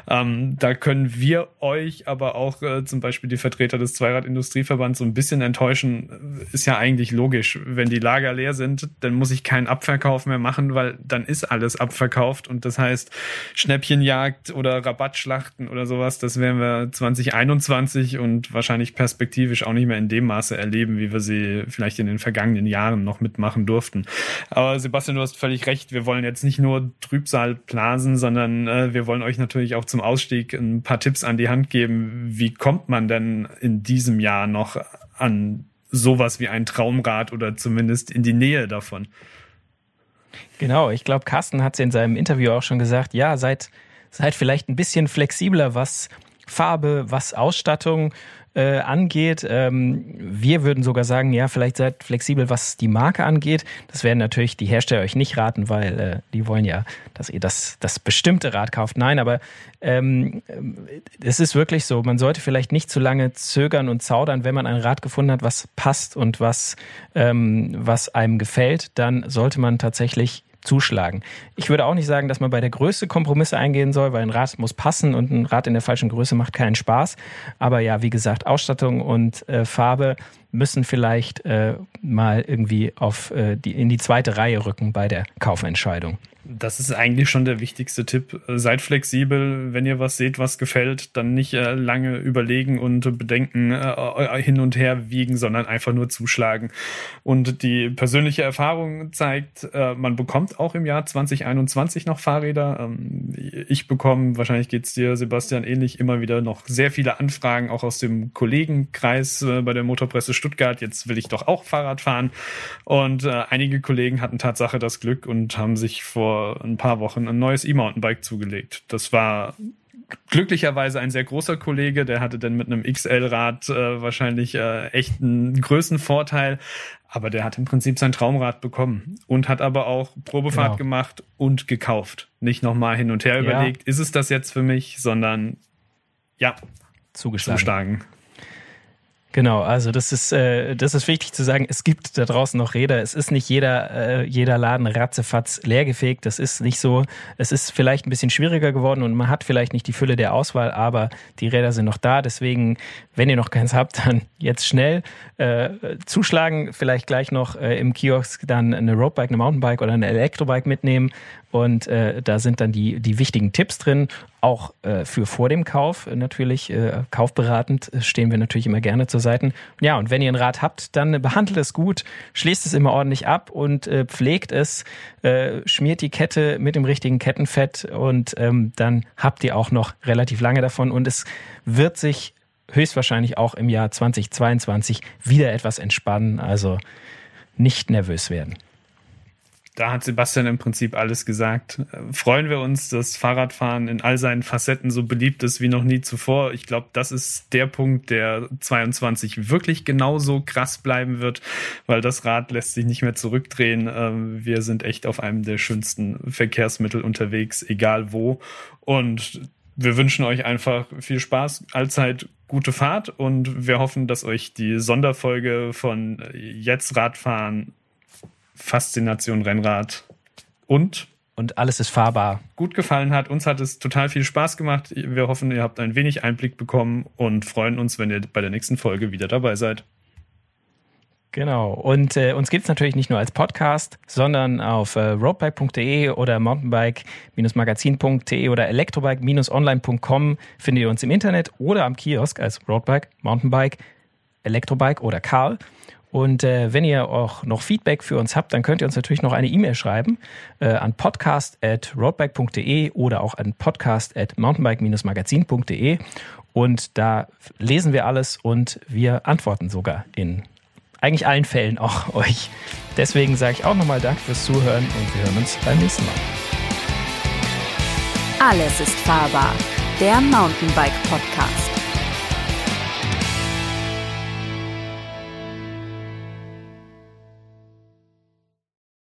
C: Ähm, da können wir euch aber auch äh, zum Beispiel die Vertreter des Zweirad-Industrieverbands so ein bisschen enttäuschen, ist ja eigentlich logisch. Wenn die Lager leer sind, dann muss ich keinen Abverkauf mehr machen, weil dann ist alles abverkauft. Und das heißt, Schnäppchenjagd oder Rabattschlachten oder sowas, das werden wir 2021 und wahrscheinlich perspektivisch auch nicht mehr in dem Maße erleben, wie wir sie vielleicht in den vergangenen Jahren noch mitmachen durften. Aber Sebastian, du hast völlig recht. Wir wollen jetzt nicht nur Trübsal blasen, sondern äh, wir wollen euch natürlich auch zum Ausstieg ein paar Tipps an die Hand geben. Wie kommt man denn denn in diesem Jahr noch an sowas wie ein Traumrad oder zumindest in die Nähe davon?
B: Genau, ich glaube, Carsten hat es in seinem Interview auch schon gesagt, ja, seid, seid vielleicht ein bisschen flexibler, was Farbe, was Ausstattung äh, angeht. Ähm, wir würden sogar sagen, ja, vielleicht seid flexibel, was die Marke angeht. Das werden natürlich die Hersteller euch nicht raten, weil äh, die wollen ja, dass ihr das, das bestimmte Rad kauft. Nein, aber ähm, es ist wirklich so, man sollte vielleicht nicht zu lange zögern und zaudern, wenn man ein Rad gefunden hat, was passt und was, ähm, was einem gefällt, dann sollte man tatsächlich zuschlagen. Ich würde auch nicht sagen, dass man bei der Größe Kompromisse eingehen soll, weil ein Rad muss passen und ein Rad in der falschen Größe macht keinen Spaß. Aber ja, wie gesagt, Ausstattung und äh, Farbe müssen vielleicht äh, mal irgendwie auf äh, die, in die zweite Reihe rücken bei der Kaufentscheidung.
C: Das ist eigentlich schon der wichtigste Tipp. Seid flexibel, wenn ihr was seht, was gefällt, dann nicht äh, lange überlegen und bedenken, äh, hin und her wiegen, sondern einfach nur zuschlagen. Und die persönliche Erfahrung zeigt, äh, man bekommt auch im Jahr 2021 noch Fahrräder. Ähm, ich bekomme, wahrscheinlich geht's dir, Sebastian, ähnlich, immer wieder noch sehr viele Anfragen, auch aus dem Kollegenkreis äh, bei der Motorpresse Stuttgart. Jetzt will ich doch auch Fahrrad fahren. Und äh, einige Kollegen hatten Tatsache das Glück und haben sich vor vor ein paar Wochen ein neues E-Mountainbike zugelegt. Das war glücklicherweise ein sehr großer Kollege, der hatte dann mit einem XL-Rad äh, wahrscheinlich äh, echt einen Größenvorteil, aber der hat im Prinzip sein Traumrad bekommen und hat aber auch Probefahrt genau. gemacht und gekauft. Nicht nochmal hin und her ja. überlegt, ist es das jetzt für mich, sondern ja,
B: zugeschlagen. zuschlagen. Genau, also das ist, äh, das ist wichtig zu sagen. Es gibt da draußen noch Räder. Es ist nicht jeder, äh, jeder Laden ratzefatz leergefegt. Das ist nicht so. Es ist vielleicht ein bisschen schwieriger geworden und man hat vielleicht nicht die Fülle der Auswahl, aber die Räder sind noch da. Deswegen, wenn ihr noch keins habt, dann jetzt schnell äh, zuschlagen. Vielleicht gleich noch äh, im Kiosk dann eine Roadbike, eine Mountainbike oder eine Elektrobike mitnehmen und äh, da sind dann die, die wichtigen Tipps drin, auch äh, für vor dem Kauf äh, natürlich. Äh, kaufberatend äh, stehen wir natürlich immer gerne zur Seite. Ja, und wenn ihr ein Rad habt, dann behandelt es gut, schließt es immer ordentlich ab und äh, pflegt es, schmiert die Kette mit dem richtigen Kettenfett und ähm, dann habt ihr auch noch relativ lange davon und es wird sich höchstwahrscheinlich auch im Jahr 2022 wieder etwas entspannen. Also nicht nervös werden
C: da hat Sebastian im Prinzip alles gesagt. Äh, freuen wir uns, dass Fahrradfahren in all seinen Facetten so beliebt ist wie noch nie zuvor. Ich glaube, das ist der Punkt, der 22 wirklich genauso krass bleiben wird, weil das Rad lässt sich nicht mehr zurückdrehen. Ähm, wir sind echt auf einem der schönsten Verkehrsmittel unterwegs, egal wo. Und wir wünschen euch einfach viel Spaß, allzeit gute Fahrt und wir hoffen, dass euch die Sonderfolge von Jetzt Radfahren Faszination Rennrad und
B: und alles ist fahrbar.
C: Gut gefallen hat. Uns hat es total viel Spaß gemacht. Wir hoffen, ihr habt ein wenig Einblick bekommen und freuen uns, wenn ihr bei der nächsten Folge wieder dabei seid.
B: Genau. Und äh, uns es natürlich nicht nur als Podcast, sondern auf äh, roadbike.de oder mountainbike-magazin.de oder elektrobike-online.com findet ihr uns im Internet oder am Kiosk als Roadbike, Mountainbike, Elektrobike oder Karl. Und äh, wenn ihr auch noch Feedback für uns habt, dann könnt ihr uns natürlich noch eine E-Mail schreiben äh, an podcast.roadbike.de oder auch an podcast.mountainbike-magazin.de. Und da lesen wir alles und wir antworten sogar in eigentlich allen Fällen auch euch. Deswegen sage ich auch nochmal Danke fürs Zuhören und wir hören uns beim nächsten Mal.
A: Alles ist fahrbar. Der Mountainbike Podcast.